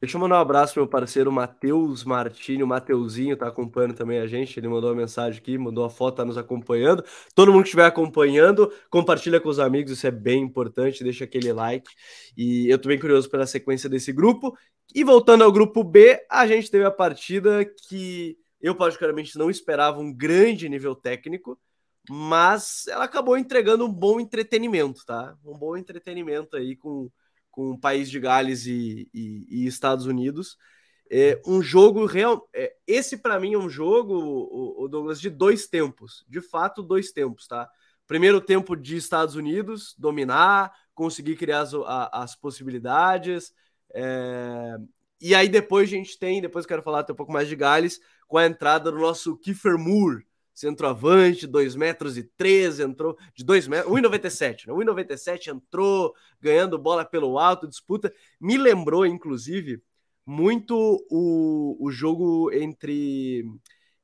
Deixa eu mandar um abraço pro meu parceiro Matheus Martini, o Mateuzinho tá acompanhando também a gente, ele mandou uma mensagem aqui, mandou a foto, tá nos acompanhando. Todo mundo que estiver acompanhando, compartilha com os amigos, isso é bem importante, deixa aquele like. E eu tô bem curioso pela sequência desse grupo. E voltando ao grupo B, a gente teve a partida que eu particularmente não esperava um grande nível técnico, mas ela acabou entregando um bom entretenimento, tá? Um bom entretenimento aí com com o país de Gales e, e, e Estados Unidos. É um jogo real. É, esse para mim é um jogo, o, o, Douglas, de dois tempos. De fato, dois tempos, tá? Primeiro tempo de Estados Unidos dominar, conseguir criar as, as possibilidades. É... E aí depois a gente tem, depois eu quero falar até um pouco mais de Gales, com a entrada do nosso Kiefer Moore, centroavante, 2 metros e 13, entrou de 2 metros, 1,97, né? 1,97 entrou ganhando bola pelo alto, disputa. Me lembrou, inclusive, muito o, o jogo entre,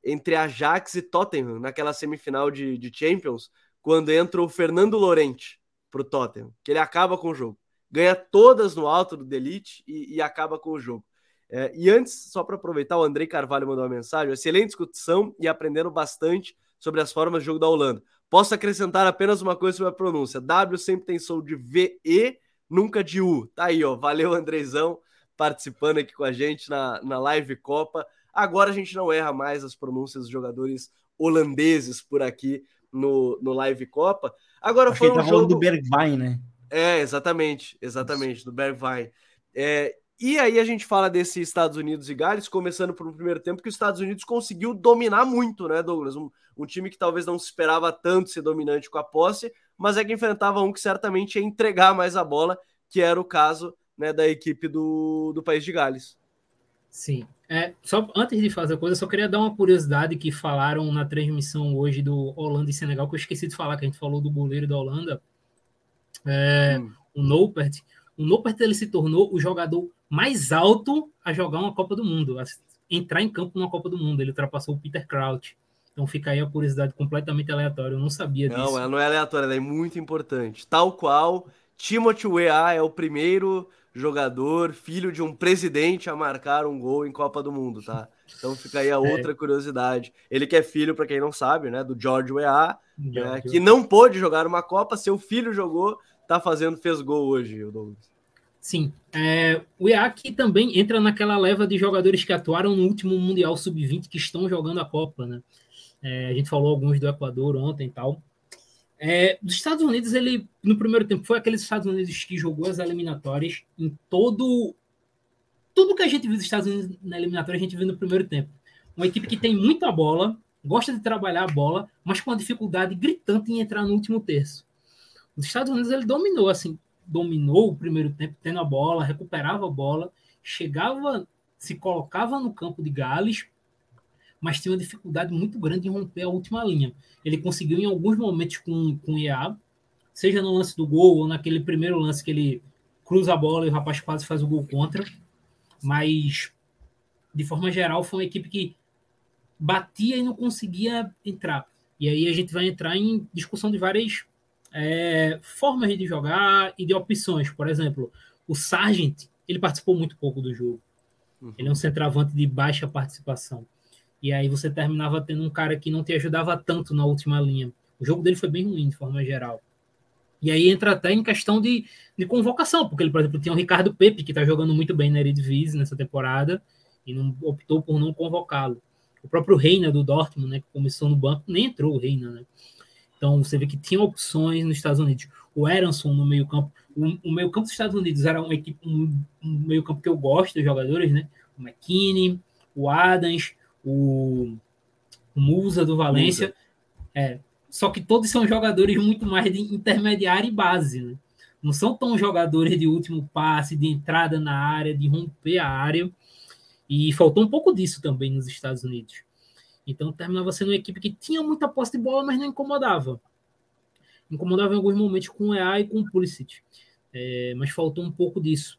entre Ajax e Tottenham, naquela semifinal de, de Champions, quando entra o Fernando Lorente pro Tottenham, que ele acaba com o jogo. Ganha todas no alto do Delite e, e acaba com o jogo. É, e antes, só para aproveitar, o Andrei Carvalho mandou uma mensagem. Excelente discussão e aprendendo bastante sobre as formas de jogo da Holanda. Posso acrescentar apenas uma coisa sobre a pronúncia. W sempre tem som de V-E, nunca de U. Tá aí, ó. Valeu, Andrezão, participando aqui com a gente na, na live Copa. Agora a gente não erra mais as pronúncias dos jogadores holandeses por aqui no, no live Copa. Agora Achei foi um tá jogo do Bergwijn, né? É, exatamente, exatamente, do Bergwijn. É, e aí a gente fala desse Estados Unidos e Gales, começando por um primeiro tempo que os Estados Unidos conseguiu dominar muito, né, Douglas? Um, um, time que talvez não se esperava tanto ser dominante com a posse, mas é que enfrentava um que certamente ia entregar mais a bola, que era o caso né, da equipe do, do país de Gales. Sim. É, só antes de fazer a coisa, só queria dar uma curiosidade que falaram na transmissão hoje do Holanda e Senegal, que eu esqueci de falar, que a gente falou do goleiro da Holanda, é, hum. o Noppert. O Noppert ele se tornou o jogador mais alto a jogar uma Copa do Mundo, a entrar em campo numa Copa do Mundo. Ele ultrapassou o Peter Crouch. Então fica aí a curiosidade completamente aleatória. Eu não sabia não, disso. Não, ela não é aleatória, ela é muito importante. Tal qual Timothy Weah é o primeiro jogador, filho de um presidente, a marcar um gol em Copa do Mundo, tá? Então fica aí a é. outra é. curiosidade. Ele que é filho, para quem não sabe, né, do George Weah, né, que não pôde jogar uma Copa, seu filho jogou, tá fazendo, fez gol hoje, o Douglas. Sim. É, o IAC também entra naquela leva de jogadores que atuaram no último Mundial Sub-20 que estão jogando a Copa, né? É, a gente falou alguns do Equador ontem e tal. É, dos Estados Unidos, ele, no primeiro tempo, foi aqueles Estados Unidos que jogou as eliminatórias em todo. Tudo que a gente viu dos Estados Unidos na eliminatória, a gente viu no primeiro tempo. Uma equipe que tem muita bola, gosta de trabalhar a bola, mas com uma dificuldade gritante em entrar no último terço. Os Estados Unidos, ele dominou, assim, dominou o primeiro tempo, tendo a bola, recuperava a bola, chegava, se colocava no campo de Gales, mas tinha uma dificuldade muito grande em romper a última linha. Ele conseguiu em alguns momentos com, com o IA, seja no lance do gol ou naquele primeiro lance que ele cruza a bola e o rapaz quase faz o gol contra, mas de forma geral foi uma equipe que batia e não conseguia entrar. E aí a gente vai entrar em discussão de várias é, formas de jogar e de opções. Por exemplo, o Sargent, ele participou muito pouco do jogo. Uhum. Ele é um centroavante de baixa participação. E aí você terminava tendo um cara que não te ajudava tanto na última linha. O jogo dele foi bem ruim, de forma geral. E aí entra até em questão de, de convocação, porque ele, por exemplo, tinha o Ricardo Pepe, que está jogando muito bem na Eredivisie nessa temporada, e não optou por não convocá-lo. O próprio Reina do Dortmund, né, que começou no banco, nem entrou o Reina, né? Então você vê que tinha opções nos Estados Unidos. O Eranson no meio-campo. O, o meio-campo dos Estados Unidos era uma equipe, um, um meio-campo que eu gosto dos jogadores, né? O McKinney, o Adams, o, o Musa do Valência. É, só que todos são jogadores muito mais de intermediário e base, né? Não são tão jogadores de último passe, de entrada na área, de romper a área. E faltou um pouco disso também nos Estados Unidos. Então terminava sendo uma equipe que tinha muita posse de bola, mas não incomodava. Incomodava em alguns momentos com o EA e com o Pulisic. É, mas faltou um pouco disso.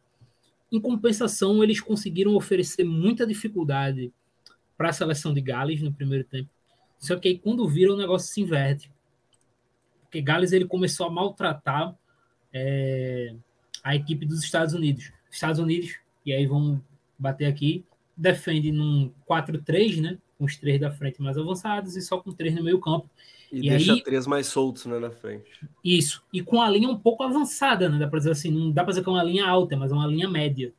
Em compensação, eles conseguiram oferecer muita dificuldade para a seleção de Gales no primeiro tempo. Só que aí, quando viram, o negócio se inverte. Porque Gales ele começou a maltratar é, a equipe dos Estados Unidos. Estados Unidos, e aí vamos bater aqui, defende num 4-3, né? Com os três da frente mais avançados e só com três no meio campo. E, e deixa aí, três mais soltos né, na frente. Isso. E com a linha um pouco avançada, né? Dá para dizer assim, não dá para dizer que é uma linha alta, mas é uma linha média.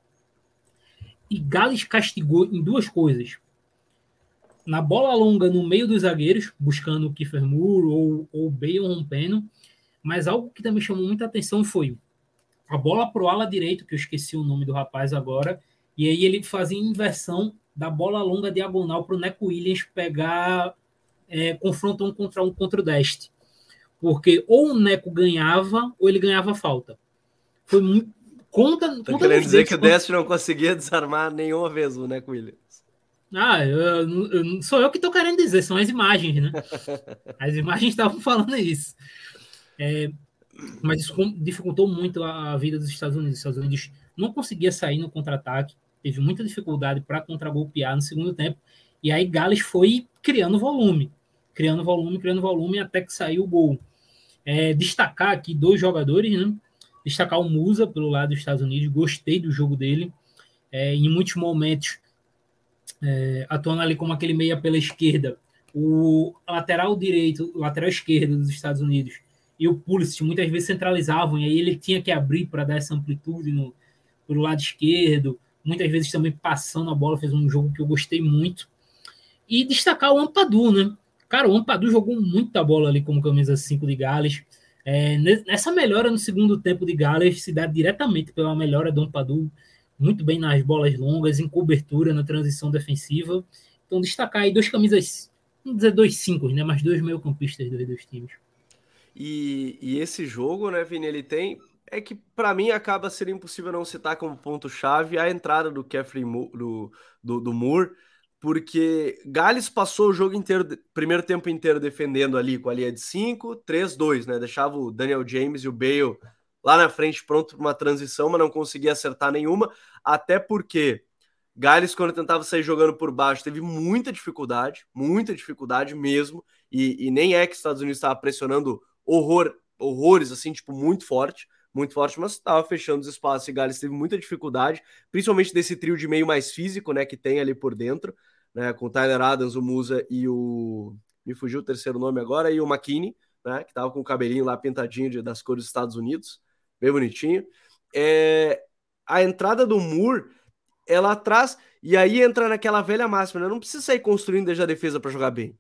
E Gales castigou em duas coisas. Na bola longa no meio dos zagueiros, buscando o Kiefer Moore ou, ou Bale rompendo. Mas algo que também chamou muita atenção foi a bola pro ala direito, que eu esqueci o nome do rapaz agora, e aí ele fazia inversão da bola longa diagonal para o Neco Williams pegar é, confronto um contra um contra o Deste. Porque ou o Neco ganhava ou ele ganhava falta. Foi muito. Conta, tá querendo dizer que o Deste não conseguia desarmar nenhuma vez o Neco Williams. Ah, eu, eu, sou eu que estou querendo dizer, são as imagens, né? As imagens estavam falando isso. É, mas isso dificultou muito a, a vida dos Estados Unidos. Os Estados Unidos não conseguia sair no contra-ataque teve muita dificuldade para contragolpear no segundo tempo. E aí Gales foi criando volume, criando volume, criando volume até que saiu o gol. É, destacar aqui dois jogadores, né? Destacar o Musa pelo lado dos Estados Unidos, gostei do jogo dele. É, em muitos momentos, é, atuando ali como aquele meia pela esquerda, o lateral direito, o lateral esquerdo dos Estados Unidos e o Pulisic muitas vezes centralizavam, e aí ele tinha que abrir para dar essa amplitude no, pelo lado esquerdo, muitas vezes também passando a bola, fez um jogo que eu gostei muito. E destacar o Ampadu, né? Cara, o Ampadu jogou muita bola ali como camisa 5 de Gales. É, nessa melhora no segundo tempo de Gales se dá diretamente pela melhora do Ampadu, muito bem nas bolas longas, em cobertura, na transição defensiva. Então, destacar aí dois camisas, vamos dizer dois cinco, né? Mas dois meio-campistas dos dois times. E, e, esse jogo, né, Vini, ele tem é que para mim acaba sendo impossível não citar como ponto-chave a entrada do Keflin do, do, do Moore, porque Gales passou o jogo inteiro, primeiro tempo inteiro defendendo ali com a linha de 5, 3-2, né? Deixava o Daniel James e o Bale lá na frente pronto para uma transição, mas não conseguia acertar nenhuma, até porque Gales, quando tentava sair jogando por baixo, teve muita dificuldade, muita dificuldade mesmo, e, e nem é que os Estados Unidos estava pressionando horror, horrores, assim, tipo, muito forte muito forte, mas estava fechando os espaços e Gales teve muita dificuldade, principalmente desse trio de meio mais físico, né, que tem ali por dentro, né, com o Tyler Adams, o Musa e o me fugiu o terceiro nome agora e o McKinney, né, que estava com o cabelinho lá pintadinho de, das cores dos Estados Unidos, bem bonitinho. É, a entrada do Moore, ela traz e aí entra naquela velha máxima, né? Não precisa sair construindo desde a defesa para jogar bem.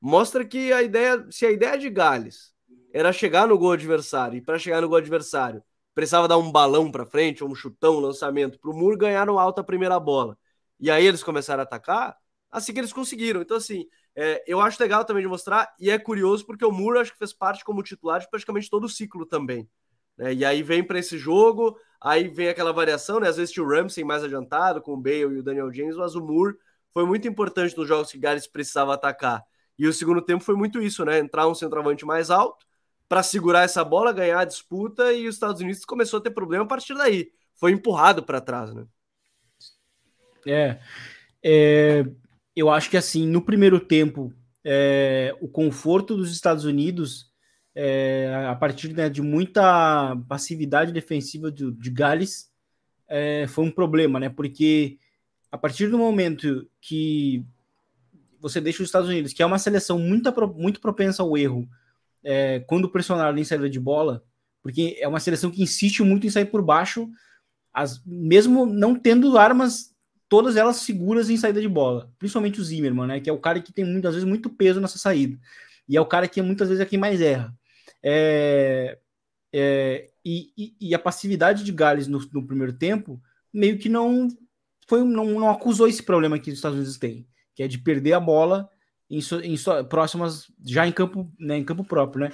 Mostra que a ideia, se a ideia de Gales era chegar no gol adversário. E para chegar no gol adversário, precisava dar um balão para frente, um chutão, um lançamento para o Muro alto a primeira bola. E aí eles começaram a atacar, assim que eles conseguiram. Então, assim, é, eu acho legal também de mostrar, e é curioso porque o Muro acho que fez parte como titular de praticamente todo o ciclo também. Né? E aí vem para esse jogo, aí vem aquela variação, né? Às vezes tinha o Ramsey mais adiantado, com o Bale e o Daniel James, mas o Moore foi muito importante nos jogos que Gales precisava atacar. E o segundo tempo foi muito isso, né? Entrar um centroavante mais alto, para segurar essa bola, ganhar a disputa e os Estados Unidos começou a ter problema a partir daí. Foi empurrado para trás, né? É, é, eu acho que assim, no primeiro tempo, é, o conforto dos Estados Unidos, é, a partir né, de muita passividade defensiva de, de Gales, é, foi um problema, né? Porque a partir do momento que você deixa os Estados Unidos, que é uma seleção muito, muito propensa ao erro, é, quando pressionar em saída de bola, porque é uma seleção que insiste muito em sair por baixo, as, mesmo não tendo armas, todas elas seguras em saída de bola, principalmente o Zimmerman, né, que é o cara que tem muitas vezes muito peso nessa saída, e é o cara que muitas vezes é quem mais erra. É, é, e, e, e, a passividade de Gales no, no, primeiro tempo meio que não foi não, não acusou esse problema que os Estados Unidos têm, que é de perder a bola em, em próximas já em campo, né, em campo próprio, né?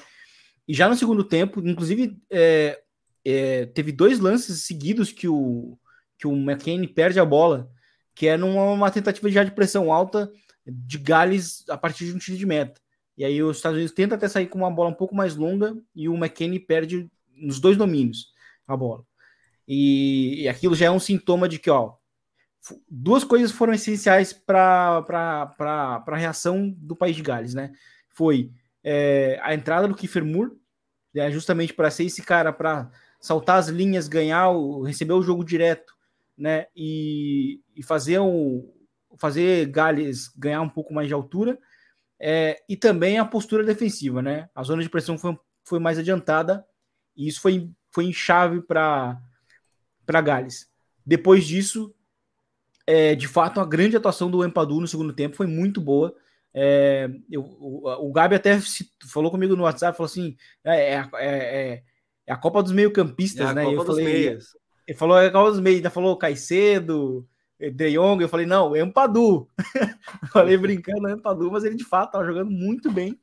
E já no segundo tempo, inclusive, é, é, teve dois lances seguidos que o que o McCain perde a bola, que é numa tentativa já de pressão alta de Gales a partir de um tiro de meta. E aí os Estados Unidos tenta até sair com uma bola um pouco mais longa e o McKinney perde nos dois domínios a bola. E, e aquilo já é um sintoma de que, ó, duas coisas foram essenciais para a reação do país de Gales, né? Foi é, a entrada do Kiefer Moore, né, justamente para ser esse cara para saltar as linhas, ganhar, o, receber o jogo direto, né? E, e fazer o fazer Gales ganhar um pouco mais de altura. É, e também a postura defensiva, né? A zona de pressão foi, foi mais adiantada e isso foi, foi em chave para Gales. Depois disso, é, de fato, a grande atuação do Empadu no segundo tempo foi muito boa. É, eu, o, o Gabi até falou comigo no WhatsApp, falou assim: é, é, é, é a Copa dos Meio-Campistas, é né? Copa eu dos falei, meias. Ele falou é a Copa dos Meios, ainda falou Caicedo, De Jong, eu falei, não, é Empadu. falei brincando, é Empadu, mas ele de fato estava jogando muito bem.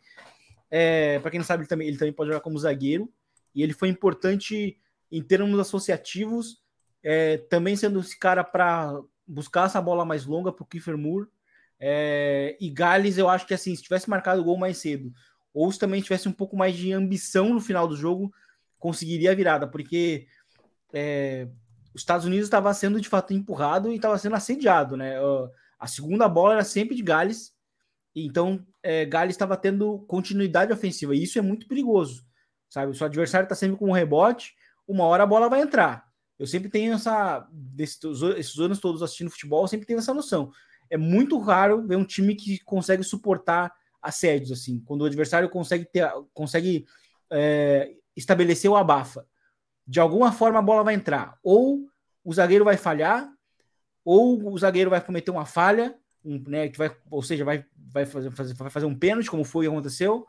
É, para quem não sabe, ele também, ele também pode jogar como zagueiro, e ele foi importante em termos associativos, é, também sendo esse cara para buscar essa bola mais longa para o Kiefer Moore. É, e Gales, eu acho que assim, se tivesse marcado o gol mais cedo, ou se também tivesse um pouco mais de ambição no final do jogo, conseguiria a virada, porque é, os Estados Unidos estava sendo de fato empurrado e estava sendo assediado, né? A segunda bola era sempre de Gales, então é, Gales estava tendo continuidade ofensiva, e isso é muito perigoso, sabe? O seu adversário está sempre com um rebote, uma hora a bola vai entrar. Eu sempre tenho essa. esses anos todos assistindo futebol, eu sempre tenho essa noção. É muito raro ver um time que consegue suportar assédios, assim, quando o adversário consegue ter, consegue é, estabelecer o abafa. De alguma forma a bola vai entrar. Ou o zagueiro vai falhar, ou o zagueiro vai cometer uma falha, um, né, que vai, ou seja, vai, vai, fazer, vai fazer um pênalti, como foi e aconteceu,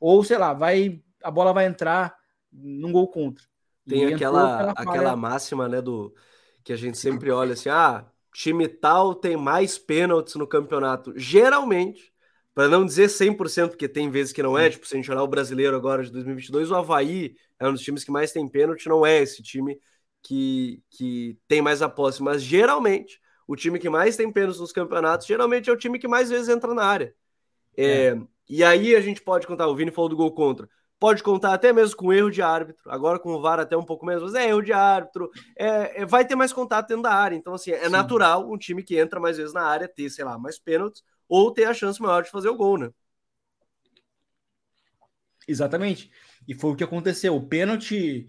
ou sei lá, vai a bola vai entrar num gol contra. Tem aquela, aquela máxima, né, do que a gente sempre olha assim, ah, time tal tem mais pênaltis no campeonato. Geralmente, para não dizer 100%, porque tem vezes que não é, tipo, se a gente olhar o brasileiro agora de 2022, o Havaí é um dos times que mais tem pênalti, não é esse time que, que tem mais a posse, mas geralmente o time que mais tem pênaltis nos campeonatos, geralmente é o time que mais vezes entra na área. É, é. E aí a gente pode contar, o Vini falou do gol contra pode contar até mesmo com erro de árbitro, agora com o VAR até um pouco menos, mas é erro de árbitro, é, é, vai ter mais contato dentro da área, então assim, é Sim. natural um time que entra mais vezes na área ter, sei lá, mais pênaltis, ou ter a chance maior de fazer o gol, né? Exatamente, e foi o que aconteceu, o pênalti,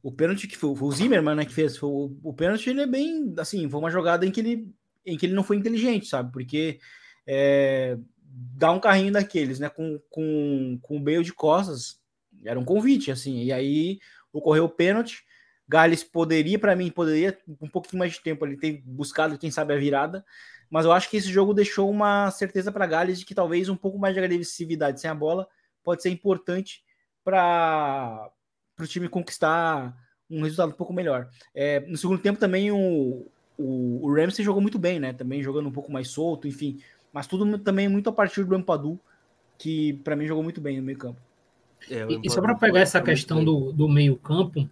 o pênalti que foi, foi o Zimmermann, né, que fez, foi, o, o pênalti ele é bem, assim, foi uma jogada em que ele, em que ele não foi inteligente, sabe, porque é, dá um carrinho daqueles, né, com, com, com o meio de costas, era um convite, assim. E aí ocorreu o pênalti. Gales poderia, para mim, poderia um pouquinho mais de tempo ali ter buscado, quem sabe, a virada. Mas eu acho que esse jogo deixou uma certeza para Gales de que talvez um pouco mais de agressividade sem a bola pode ser importante para o time conquistar um resultado um pouco melhor. É, no segundo tempo também o, o, o Ramsey jogou muito bem, né? Também jogando um pouco mais solto, enfim. Mas tudo também muito a partir do Ampadu, que para mim jogou muito bem no meio campo. É, e, e só para pegar essa questão do, do meio-campo,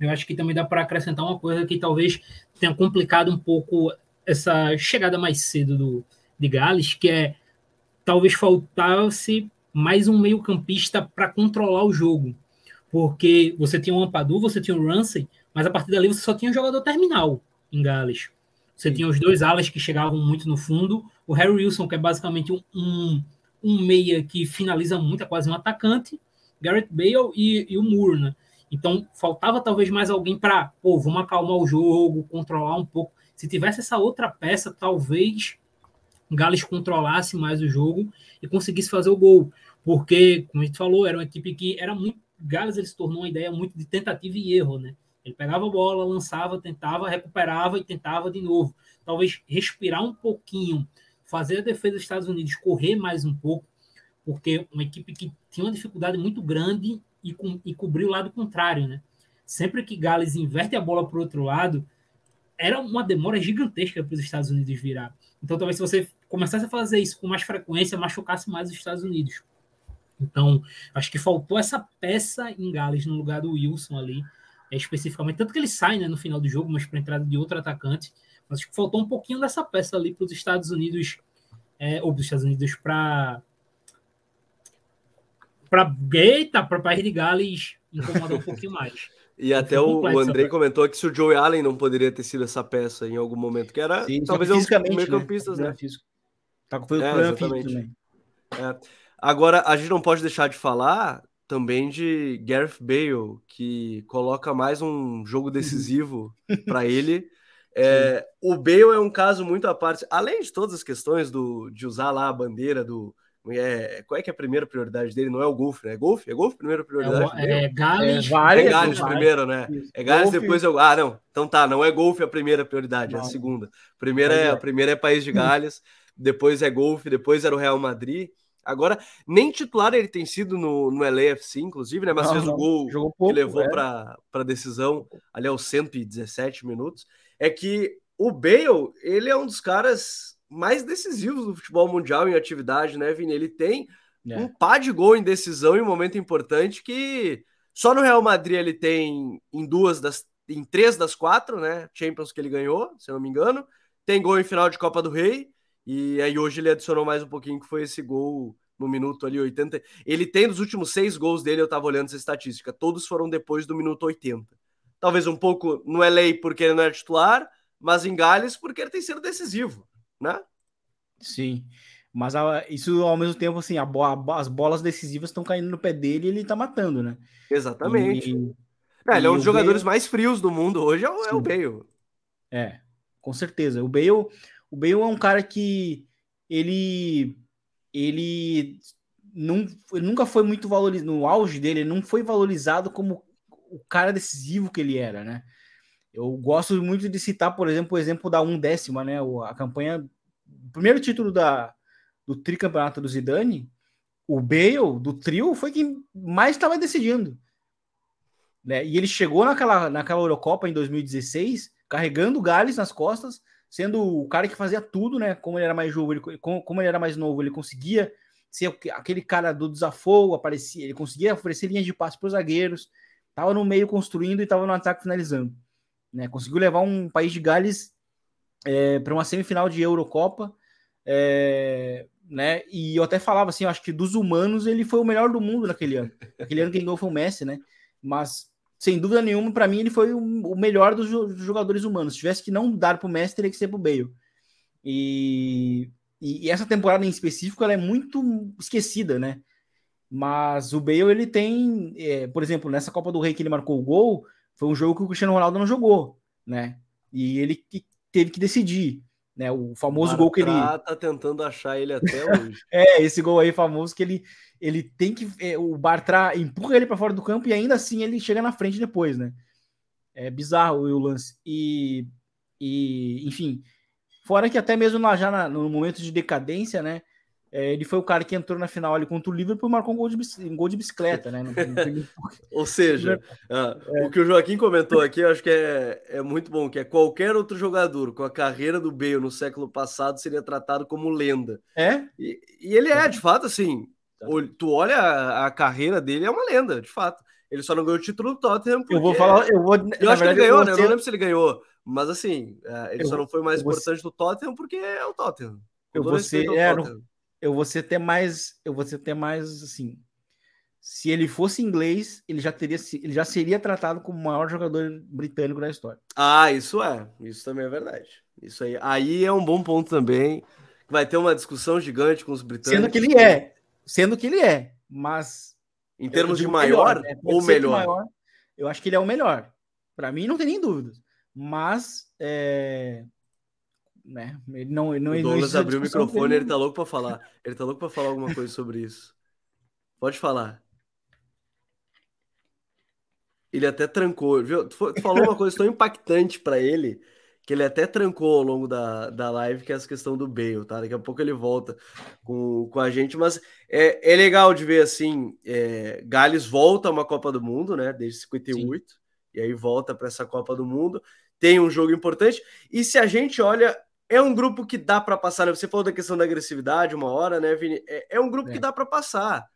eu acho que também dá para acrescentar uma coisa que talvez tenha complicado um pouco essa chegada mais cedo do, de Gales, que é talvez faltasse mais um meio-campista para controlar o jogo. Porque você tinha o Ampadu, você tinha o Ramsey, mas a partir dali você só tinha um jogador terminal em Gales. Você Sim. tinha os dois alas que chegavam muito no fundo, o Harry Wilson, que é basicamente um, um, um meia que finaliza muito, é quase um atacante, Garrett Bale e, e o Moore, né? Então, faltava talvez mais alguém para, pô, vamos acalmar o jogo, controlar um pouco. Se tivesse essa outra peça, talvez Gales controlasse mais o jogo e conseguisse fazer o gol. Porque, como a gente falou, era uma equipe que era muito. Gales ele se tornou uma ideia muito de tentativa e erro, né? Ele pegava a bola, lançava, tentava, recuperava e tentava de novo. Talvez respirar um pouquinho, fazer a defesa dos Estados Unidos correr mais um pouco, porque uma equipe que tinha uma dificuldade muito grande e, e cobrir o lado contrário, né? Sempre que Gales inverte a bola para o outro lado, era uma demora gigantesca para os Estados Unidos virar. Então, talvez se você começasse a fazer isso com mais frequência, machucasse mais os Estados Unidos. Então, acho que faltou essa peça em Gales no lugar do Wilson ali, é, especificamente. Tanto que ele sai né, no final do jogo, mas para entrada de outro atacante. Mas acho que faltou um pouquinho dessa peça ali para os Estados Unidos, é, ou dos Estados Unidos para. Para eita, para o país de Gales incomodar um pouquinho mais. E até o, o Andrei comentou que se o Joey Allen não poderia ter sido essa peça em algum momento, que era Sim, talvez um meio campistas, né? né? Tá com o é, problema também. É. Agora, a gente não pode deixar de falar também de Gareth Bale, que coloca mais um jogo decisivo para ele. É, o Bale é um caso muito à parte, além de todas as questões do, de usar lá a bandeira do, é, qual é que é a primeira prioridade dele? Não é o golfe, né? É golfe? É golfe primeira prioridade? É, é Gales. É, é Gales primeiro, né? Isso. É Gales, golfe. depois eu. Ah, não. Então tá, não é golfe a primeira prioridade, não. é a segunda. Primeira é, a primeira é País de Gales, depois é golfe, depois era o Real Madrid. Agora, nem titular ele tem sido no, no LAFC, inclusive, né? Mas não, fez não. o gol Jogou pouco, que levou é. para decisão ali aos 117 minutos. É que o Bale, ele é um dos caras mais decisivos do futebol mundial em atividade, né, Vini? Ele tem é. um par de gol em decisão em um momento importante que só no Real Madrid ele tem em duas das em três das quatro, né, Champions que ele ganhou, se eu não me engano. Tem gol em final de Copa do Rei e aí hoje ele adicionou mais um pouquinho que foi esse gol no minuto ali 80. Ele tem dos últimos seis gols dele, eu tava olhando essa estatística, todos foram depois do minuto 80. Talvez um pouco no LA porque ele não é titular, mas em Gales porque ele tem sido decisivo né? Sim. Mas a, isso ao mesmo tempo, assim, a, a, as bolas decisivas estão caindo no pé dele e ele tá matando, né? Exatamente. E, é, ele é um dos jogadores Bale... mais frios do mundo hoje, é o, é o Bale. É, com certeza. O Bale, o Bale é um cara que ele ele, não, ele nunca foi muito valorizado no auge dele, ele não foi valorizado como o cara decisivo que ele era, né? Eu gosto muito de citar, por exemplo, o exemplo da um décima, né? A campanha, o primeiro título da, do tricampeonato do Zidane, o Bale, do trio, foi quem mais estava decidindo. Né? E ele chegou naquela, naquela Eurocopa em 2016, carregando o Gales nas costas, sendo o cara que fazia tudo, né? Como ele era mais novo, ele, como ele era mais novo, ele conseguia ser aquele cara do desafogo, aparecia, ele conseguia oferecer linhas de passe para os zagueiros, estava no meio construindo e estava no ataque finalizando. Né? Conseguiu levar um país de Gales é, para uma semifinal de Eurocopa. É, né? E eu até falava assim, acho que dos humanos ele foi o melhor do mundo naquele ano. Aquele ano quem ganhou foi o Messi, né? Mas sem dúvida nenhuma, para mim ele foi o melhor dos jogadores humanos. Se tivesse que não dar para o Messi, teria que ser para o Bale. E, e, essa temporada em específico ela é muito esquecida, né? Mas o Bale ele tem, é, por exemplo, nessa Copa do Rei que ele marcou o gol, foi um jogo que o Cristiano Ronaldo não jogou, né? E ele que teve que decidir, né? O famoso gol que ele tá tentando achar ele até hoje. é, esse gol aí famoso que ele ele tem que é, o Bartra empurra ele para fora do campo e ainda assim ele chega na frente depois, né? É bizarro o lance. E e enfim, fora que até mesmo lá já na, no momento de decadência, né? É, ele foi o cara que entrou na final ali contra o Liverpool e marcou um gol de, um gol de bicicleta, né? Não, não Ou seja, uh, o que o Joaquim comentou aqui, eu acho que é, é muito bom, que é qualquer outro jogador com a carreira do Bale no século passado seria tratado como lenda. É? E, e ele é, de fato, assim, tá. tu olha a, a, carreira dele, é uma lenda, de fato. Ele só não ganhou o título do Tottenham. Eu vou falar, eu vou. Eu acho verdade, que ele ganhou, né? Eu não lembro se ele ganhou, mas assim, é, ele eu só não foi mais importante do Tottenham porque é o Tottenham. Eu vou ser, é, Tottenham eu vou ser até mais, eu vou ser até mais assim. Se ele fosse inglês, ele já teria, ele já seria tratado como o maior jogador britânico da história. Ah, isso é, isso também é verdade. Isso aí, aí é um bom ponto também. Vai ter uma discussão gigante com os britânicos. Sendo que ele é, sendo que ele é, mas em termos de maior, melhor, né? ou melhor? Maior, eu acho que ele é o melhor. Para mim não tem nem dúvidas. Mas é, né? Ele não, ele não, o Douglas abriu o microfone, ele tá louco para falar. Ele tá louco para falar alguma coisa sobre isso. Pode falar. Ele até trancou, viu? Tu falou uma coisa tão impactante para ele que ele até trancou ao longo da, da live, que é essa questão do Bale, tá? Daqui a pouco ele volta com, com a gente, mas é, é legal de ver assim: é, Gales volta a uma Copa do Mundo, né? Desde 58, Sim. e aí volta para essa Copa do Mundo. Tem um jogo importante, e se a gente olha, é um grupo que dá para passar. Né? Você falou da questão da agressividade uma hora, né, Vini? É, é um grupo é. que dá para passar.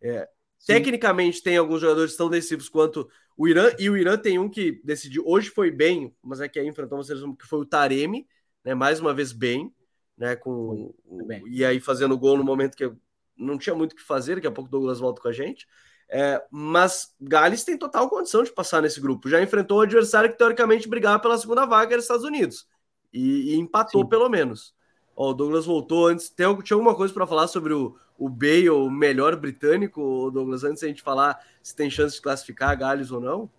É, tecnicamente, tem alguns jogadores tão decisivos quanto o Irã, e o Irã tem um que decidiu, hoje foi bem, mas é que aí enfrentou uma seleção que foi o Taremi, né? Mais uma vez bem, né? Com, bem. E aí fazendo gol no momento que não tinha muito o que fazer, daqui a pouco o Douglas volta com a gente. É, mas Gales tem total condição de passar nesse grupo. Já enfrentou o adversário que teoricamente brigava pela segunda vaga, era os Estados Unidos. E, e empatou Sim. pelo menos. Ó, o Douglas voltou antes. Tem, tinha alguma coisa para falar sobre o, o Bale, o melhor britânico, Douglas, antes a gente falar se tem chance de classificar Gales ou não?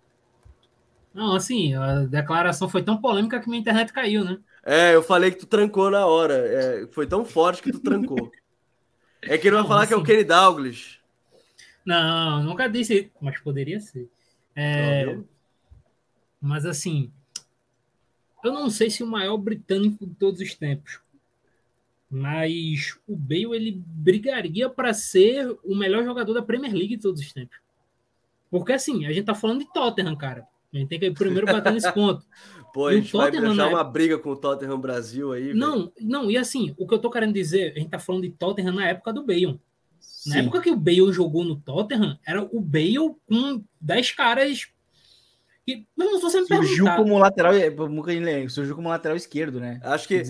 Não, assim, a declaração foi tão polêmica que minha internet caiu, né? É, eu falei que tu trancou na hora. É, foi tão forte que tu trancou. é que ele vai não, falar assim, que é o assim- Kenny Douglas. Não, nunca disse, mas poderia ser. É, mas assim, eu não sei se o maior britânico de todos os tempos, mas o Bale ele brigaria para ser o melhor jogador da Premier League de todos os tempos. Porque assim, a gente tá falando de Tottenham, cara. A gente tem que primeiro bater nesse ponto. Pô, a gente vai deixar uma briga com o Tottenham Brasil aí. Não, véio. não, e assim, o que eu tô querendo dizer, a gente tá falando de Tottenham na época do Bale. Sim. Na época que o Bale jogou no Tottenham, era o Bale com 10 caras que, não, se você me surgiu como lateral, surgiu como lateral esquerdo, né? Acho que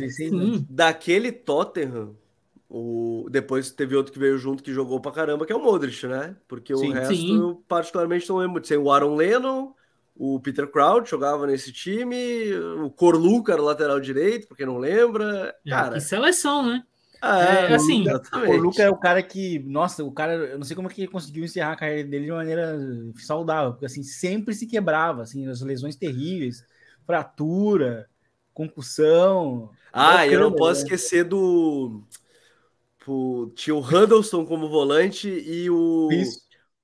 daquele Tottenham, o, depois teve outro que veio junto que jogou pra caramba, que é o Modric, né? Porque sim, o resto, sim. eu particularmente não lembro. Tem o Aaron Lennon, o Peter Crouch jogava nesse time, o Corluca era lateral direito, porque não lembra. É, cara, que seleção, né? É, é assim, o Luca é o cara que, nossa, o cara, eu não sei como é que ele conseguiu encerrar a carreira dele de maneira saudável, porque assim, sempre se quebrava, assim, as lesões terríveis, fratura, concussão. Ah, eu não posso né? esquecer do Pô, tinha o Huddleston como volante e o. Isso.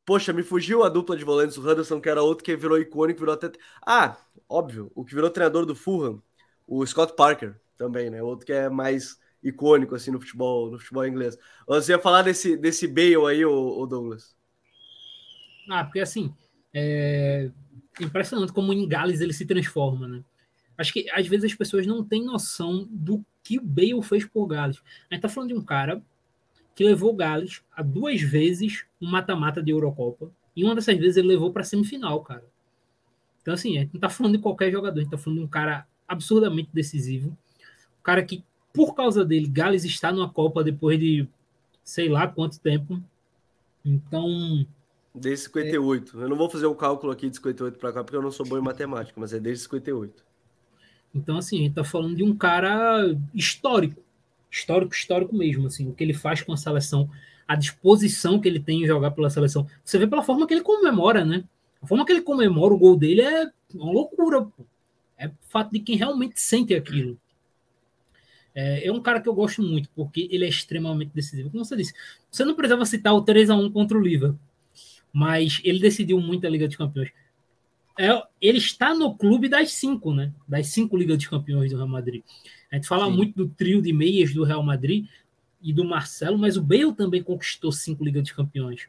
Poxa, me fugiu a dupla de volantes, o Huddleston, que era outro que virou icônico, virou até. Ah, óbvio, o que virou treinador do Fulham, o Scott Parker também, né? Outro que é mais icônico assim no futebol, no futebol inglês. Você ia falar desse, desse Bale aí, o, Douglas? Ah, porque assim, é impressionante como em Gales ele se transforma, né? Acho que às vezes as pessoas não têm noção do que o Bale fez por Gales. A gente tá falando de um cara que levou Gales a duas vezes um mata-mata de Eurocopa. E uma dessas vezes ele levou para semifinal, cara. Então, assim, a gente não tá falando de qualquer jogador, a gente tá falando de um cara absurdamente decisivo. Um cara que por causa dele, Gales está numa Copa depois de sei lá quanto tempo. Então. Desde 58. É... Eu não vou fazer o cálculo aqui de 58 para cá, porque eu não sou bom em matemática, mas é desde 58. Então, assim, a gente está falando de um cara histórico. Histórico, histórico mesmo. Assim, o que ele faz com a seleção, a disposição que ele tem em jogar pela seleção. Você vê pela forma que ele comemora, né? A forma que ele comemora o gol dele é uma loucura. Pô. É o fato de quem realmente sente aquilo. É, é, um cara que eu gosto muito, porque ele é extremamente decisivo. Como você disse, você não precisava citar o 3 a 1 contra o Liverpool, mas ele decidiu muito a Liga dos Campeões. É, ele está no clube das cinco, né? Das cinco Ligas dos Campeões do Real Madrid. A gente fala Sim. muito do trio de meias do Real Madrid e do Marcelo, mas o Bale também conquistou cinco Ligas dos Campeões.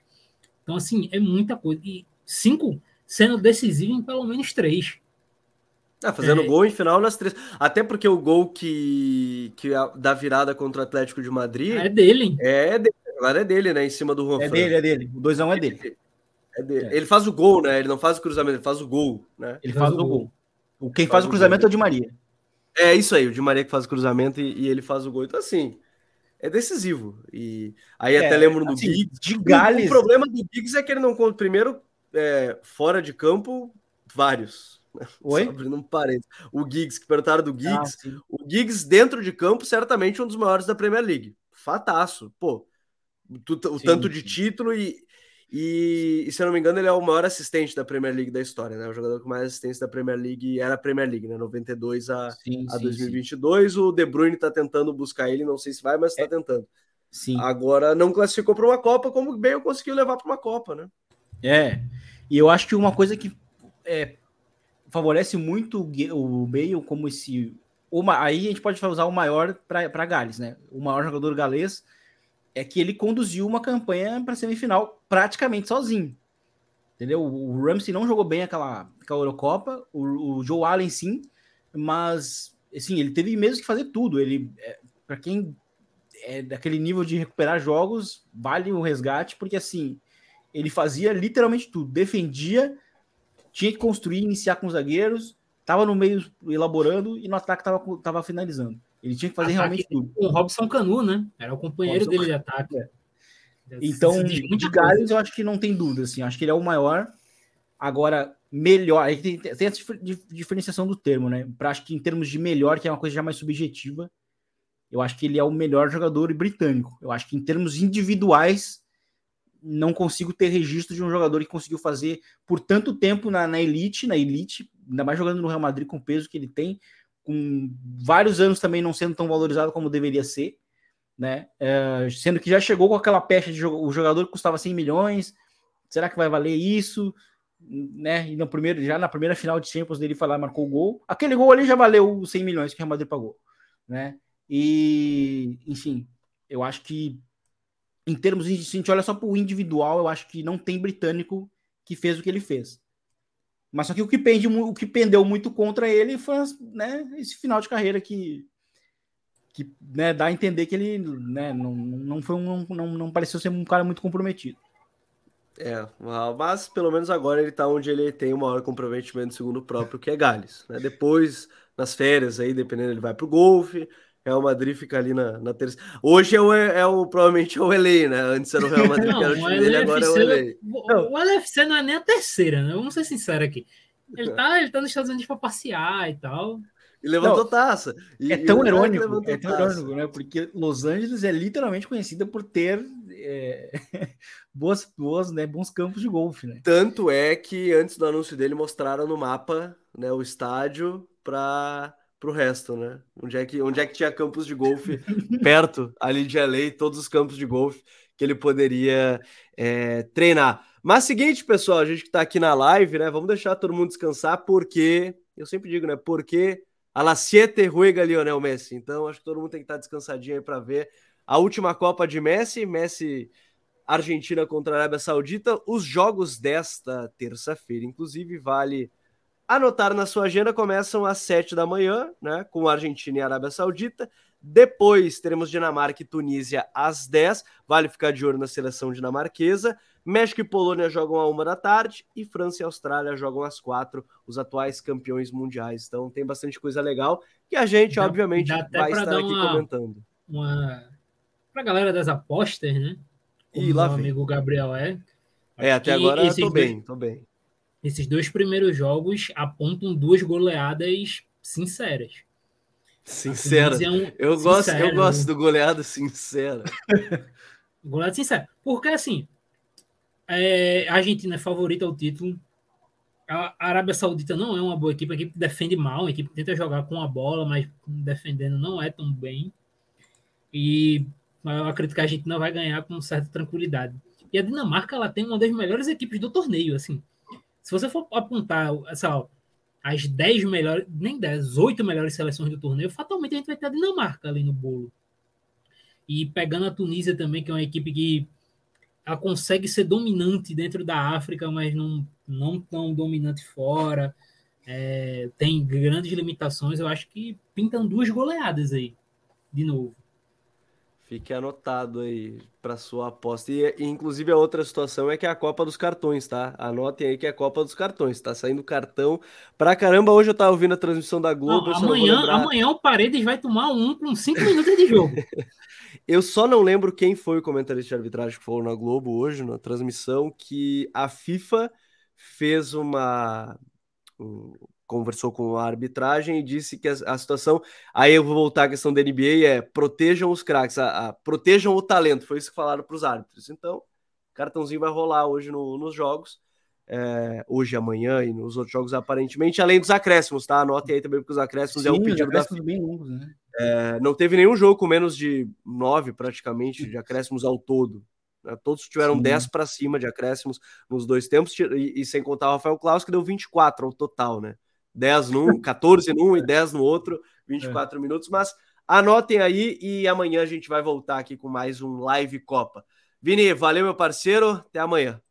Então, assim, é muita coisa. E cinco sendo decisivo em pelo menos três. Ah, fazendo é. gol em final nas três. Até porque o gol que, que da virada contra o Atlético de Madrid. É dele. É dele. Agora é dele, né? Em cima do Juan É dele, é dele. O 2x1 é dele. É dele. É. Ele faz o gol, né? Ele não faz o cruzamento, ele faz o gol, né? Ele faz, faz o gol. gol. Quem faz, faz o cruzamento gol. é o Di Maria. É isso aí, o Di Maria que faz o cruzamento e, e ele faz o gol. Então, assim, é decisivo. E aí é, até lembro do assim, Giggs. De Gales... O, o, problema do Giggs é que ele não conta primeiro é, fora de campo vários. Oi? abrindo um parênteses. O Giggs, que perguntaram do ah, Giggs. Ah, o Giggs, dentro de campo, certamente um dos maiores da Premier League. Fataço. Pô, o sim, tanto de título e, E, e, se eu não me engano, ele é o maior assistente da Premier League da história, né? O jogador com mais assistência da Premier League era a Premier League, né? 92 a, sim, a sim, 2022. Sim. O De Bruyne tá tentando buscar ele, não sei se vai, mas tá é. tentando. Sim. Agora não classificou para uma Copa, como bem eu conseguiu levar para uma Copa, né? É. E eu acho que uma coisa que é, favorece muito o Bale como esse. Uma, aí a gente pode usar o maior para Gales, né? O maior jogador galês é que ele conduziu uma campanha para semifinal praticamente sozinho. Entendeu? O Ramsey não jogou bem aquela, aquela Eurocopa, o, o Joe Allen sim, mas assim, ele teve mesmo que fazer tudo. Ele, é, para quem é daquele nível de recuperar jogos, vale o resgate, porque assim, ele fazia literalmente tudo, defendia, tinha que construir, iniciar com os zagueiros, estava no meio elaborando e no ataque estava tava finalizando. Ele tinha que fazer ataque realmente tudo. Com o Robson Canu, né? Era o companheiro Robson dele de ataque. É. Então, de Gales, eu acho que não tem dúvida, assim. Acho que ele é o maior. Agora, melhor. Aí tem, tem essa diferenciação do termo, né? Pra, acho que em termos de melhor, que é uma coisa já mais subjetiva, eu acho que ele é o melhor jogador britânico. Eu acho que em termos individuais, não consigo ter registro de um jogador que conseguiu fazer por tanto tempo na, na elite, na elite, ainda mais jogando no Real Madrid com o peso que ele tem, com vários anos também não sendo tão valorizado como deveria ser, né? É, sendo que já chegou com aquela pecha de o jogador custava 100 milhões, será que vai valer isso? Né? E no primeiro, já na primeira final de Champions dele falar marcou o gol. Aquele gol ali já valeu os 100 milhões que o Real Madrid pagou, né? E, enfim, eu acho que em termos de se a gente olha só para o individual, eu acho que não tem britânico que fez o que ele fez. Mas só que o que, pende, o que pendeu muito contra ele foi né, esse final de carreira que, que né, dá a entender que ele né, não, não, foi um, não, não pareceu ser um cara muito comprometido. É, mas pelo menos agora ele está onde ele tem o maior comprometimento segundo o próprio, que é Gales. Né? Depois, nas férias aí, dependendo, ele vai para o golfe, Real Madrid fica ali na, na terceira. Hoje é o, é o provavelmente é o LA, né? Antes era o Real Madrid, não, que era o time dele, agora é o LA. O, o LFC não é nem a terceira, né? Vamos ser sinceros aqui. Ele tá, ele tá nos Estados Unidos para passear e tal. E levantou não, taça. E, é tão irônico, é tão taça. irônico, né? Porque Los Angeles é literalmente conhecida por ter é, boas, boas, né, bons campos de golfe, né? Tanto é que antes do anúncio dele mostraram no mapa, né, o estádio para para o resto, né? Onde é, que, onde é que tinha campos de golfe perto ali de LA, todos os campos de golfe que ele poderia é, treinar. Mas seguinte, pessoal, a gente que está aqui na live, né? Vamos deixar todo mundo descansar, porque eu sempre digo, né? Porque a la siete ruega Lionel Messi. Então, acho que todo mundo tem que estar tá descansadinho aí para ver a última Copa de Messi, Messi Argentina contra a Arábia Saudita, os jogos desta terça-feira, inclusive vale Anotar na sua agenda começam às 7 da manhã, né? Com Argentina e Arábia Saudita. Depois teremos Dinamarca e Tunísia às 10. Vale ficar de olho na seleção dinamarquesa. México e Polônia jogam à uma da tarde e França e Austrália jogam às quatro, os atuais campeões mundiais. Então tem bastante coisa legal que a gente, dá, obviamente, dá vai estar aqui uma, comentando. Uma... Para a galera das apostas, né? Como e lá meu amigo Gabriel é. É, até agora eu tô bem, tô bem esses dois primeiros jogos apontam duas goleadas sinceras. Sincera. É um... eu, gosto, eu gosto do goleado sincera. goleado sincero. Porque assim, é, a Argentina é favorita ao título. A Arábia Saudita não é uma boa equipe, a equipe defende mal, a equipe tenta jogar com a bola, mas defendendo não é tão bem. E eu acredito que a gente não vai ganhar com certa tranquilidade. E a Dinamarca ela tem uma das melhores equipes do torneio, assim. Se você for apontar, sei lá, as 10 melhores, nem 10, 8 melhores seleções do torneio, fatalmente a gente vai ter a Dinamarca ali no bolo. E pegando a Tunísia também, que é uma equipe que ela consegue ser dominante dentro da África, mas não, não tão dominante fora. É, tem grandes limitações. Eu acho que pintam duas goleadas aí, de novo. Fique anotado aí para sua aposta. E, inclusive, a outra situação é que é a Copa dos Cartões, tá? Anotem aí que é a Copa dos Cartões. Tá saindo cartão pra caramba. Hoje eu tava ouvindo a transmissão da Globo. Não, amanhã, lembrar... amanhã o Paredes vai tomar um com cinco minutos de jogo. eu só não lembro quem foi o comentarista de arbitragem que falou na Globo hoje, na transmissão, que a FIFA fez uma conversou com a arbitragem e disse que a, a, situação. Aí eu vou voltar à questão da NBA: é protejam os craques, a, a, protejam o talento. Foi isso que falaram para os árbitros. Então, cartãozinho vai rolar hoje no, nos jogos. É, hoje, amanhã e nos outros jogos, aparentemente, além dos acréscimos, tá? Anote aí também, porque os acréscimos Sim, é o pedido da bem longos, né? É, não teve nenhum jogo com menos de nove, praticamente, de acréscimos ao todo. Né? Todos tiveram Sim. 10 para cima de acréscimos nos dois tempos, e, e, sem contar o Rafael Claus, que deu 24 ao total, né? 10 num, 14 num e 10 no outro, 24 é. minutos. Mas anotem aí e amanhã a gente vai voltar aqui com mais um Live Copa. Vini, valeu, meu parceiro. Até amanhã.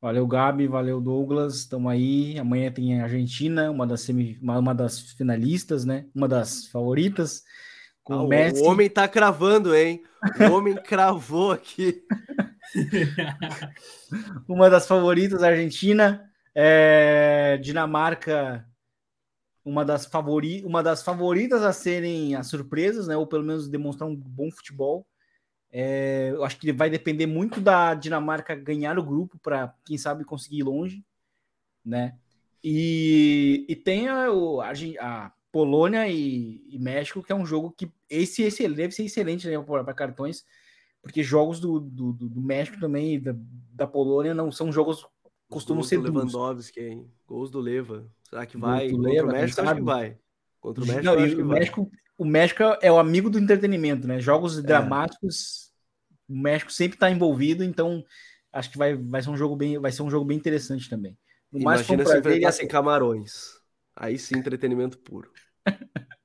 Valeu, Gabi. Valeu, Douglas. Estamos aí. Amanhã tem a Argentina, uma das, semi, uma das finalistas, né? Uma das favoritas. Com ah, o, Messi. o homem tá cravando, hein? O homem cravou aqui. uma das favoritas, Argentina. É, Dinamarca, uma das, favori, uma das favoritas a serem as surpresas, né? Ou pelo menos demonstrar um bom futebol. É, eu acho que vai depender muito da Dinamarca ganhar o grupo para, quem sabe, conseguir ir longe, né? E, e tem a, a Polônia e, e, México, que é um jogo que esse, esse deve ser excelente né, para cartões, porque jogos do, do, do México também da, da Polônia não são jogos costumam ser do Lewandowski, hein? Gols do Leva. Será que vai? Contra Leva, o México, acho que vai. Contra o México, não, acho que o vai. México, o México é o amigo do entretenimento, né? Jogos é. dramáticos, o México sempre está envolvido, então acho que vai, vai ser um jogo bem, vai ser um jogo bem interessante também. No Imagina se enfrentassem camarões. Aí sim, entretenimento puro.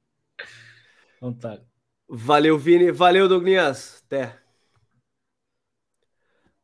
então tá. Valeu, Vini. Valeu, Douglas. Até.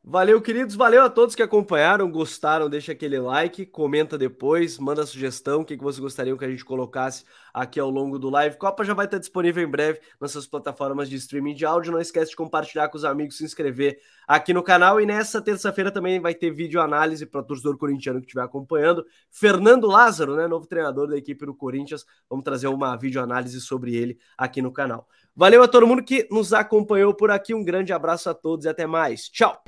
Valeu, queridos. Valeu a todos que acompanharam, gostaram. Deixa aquele like, comenta depois, manda sugestão, o que, que vocês gostariam que a gente colocasse aqui ao longo do live. Copa já vai estar disponível em breve nas suas plataformas de streaming de áudio. Não esquece de compartilhar com os amigos, se inscrever aqui no canal. E nessa terça-feira também vai ter vídeo análise para o torcedor corintiano que estiver acompanhando. Fernando Lázaro, né, novo treinador da equipe do Corinthians. Vamos trazer uma vídeo análise sobre ele aqui no canal. Valeu a todo mundo que nos acompanhou por aqui. Um grande abraço a todos e até mais. Tchau!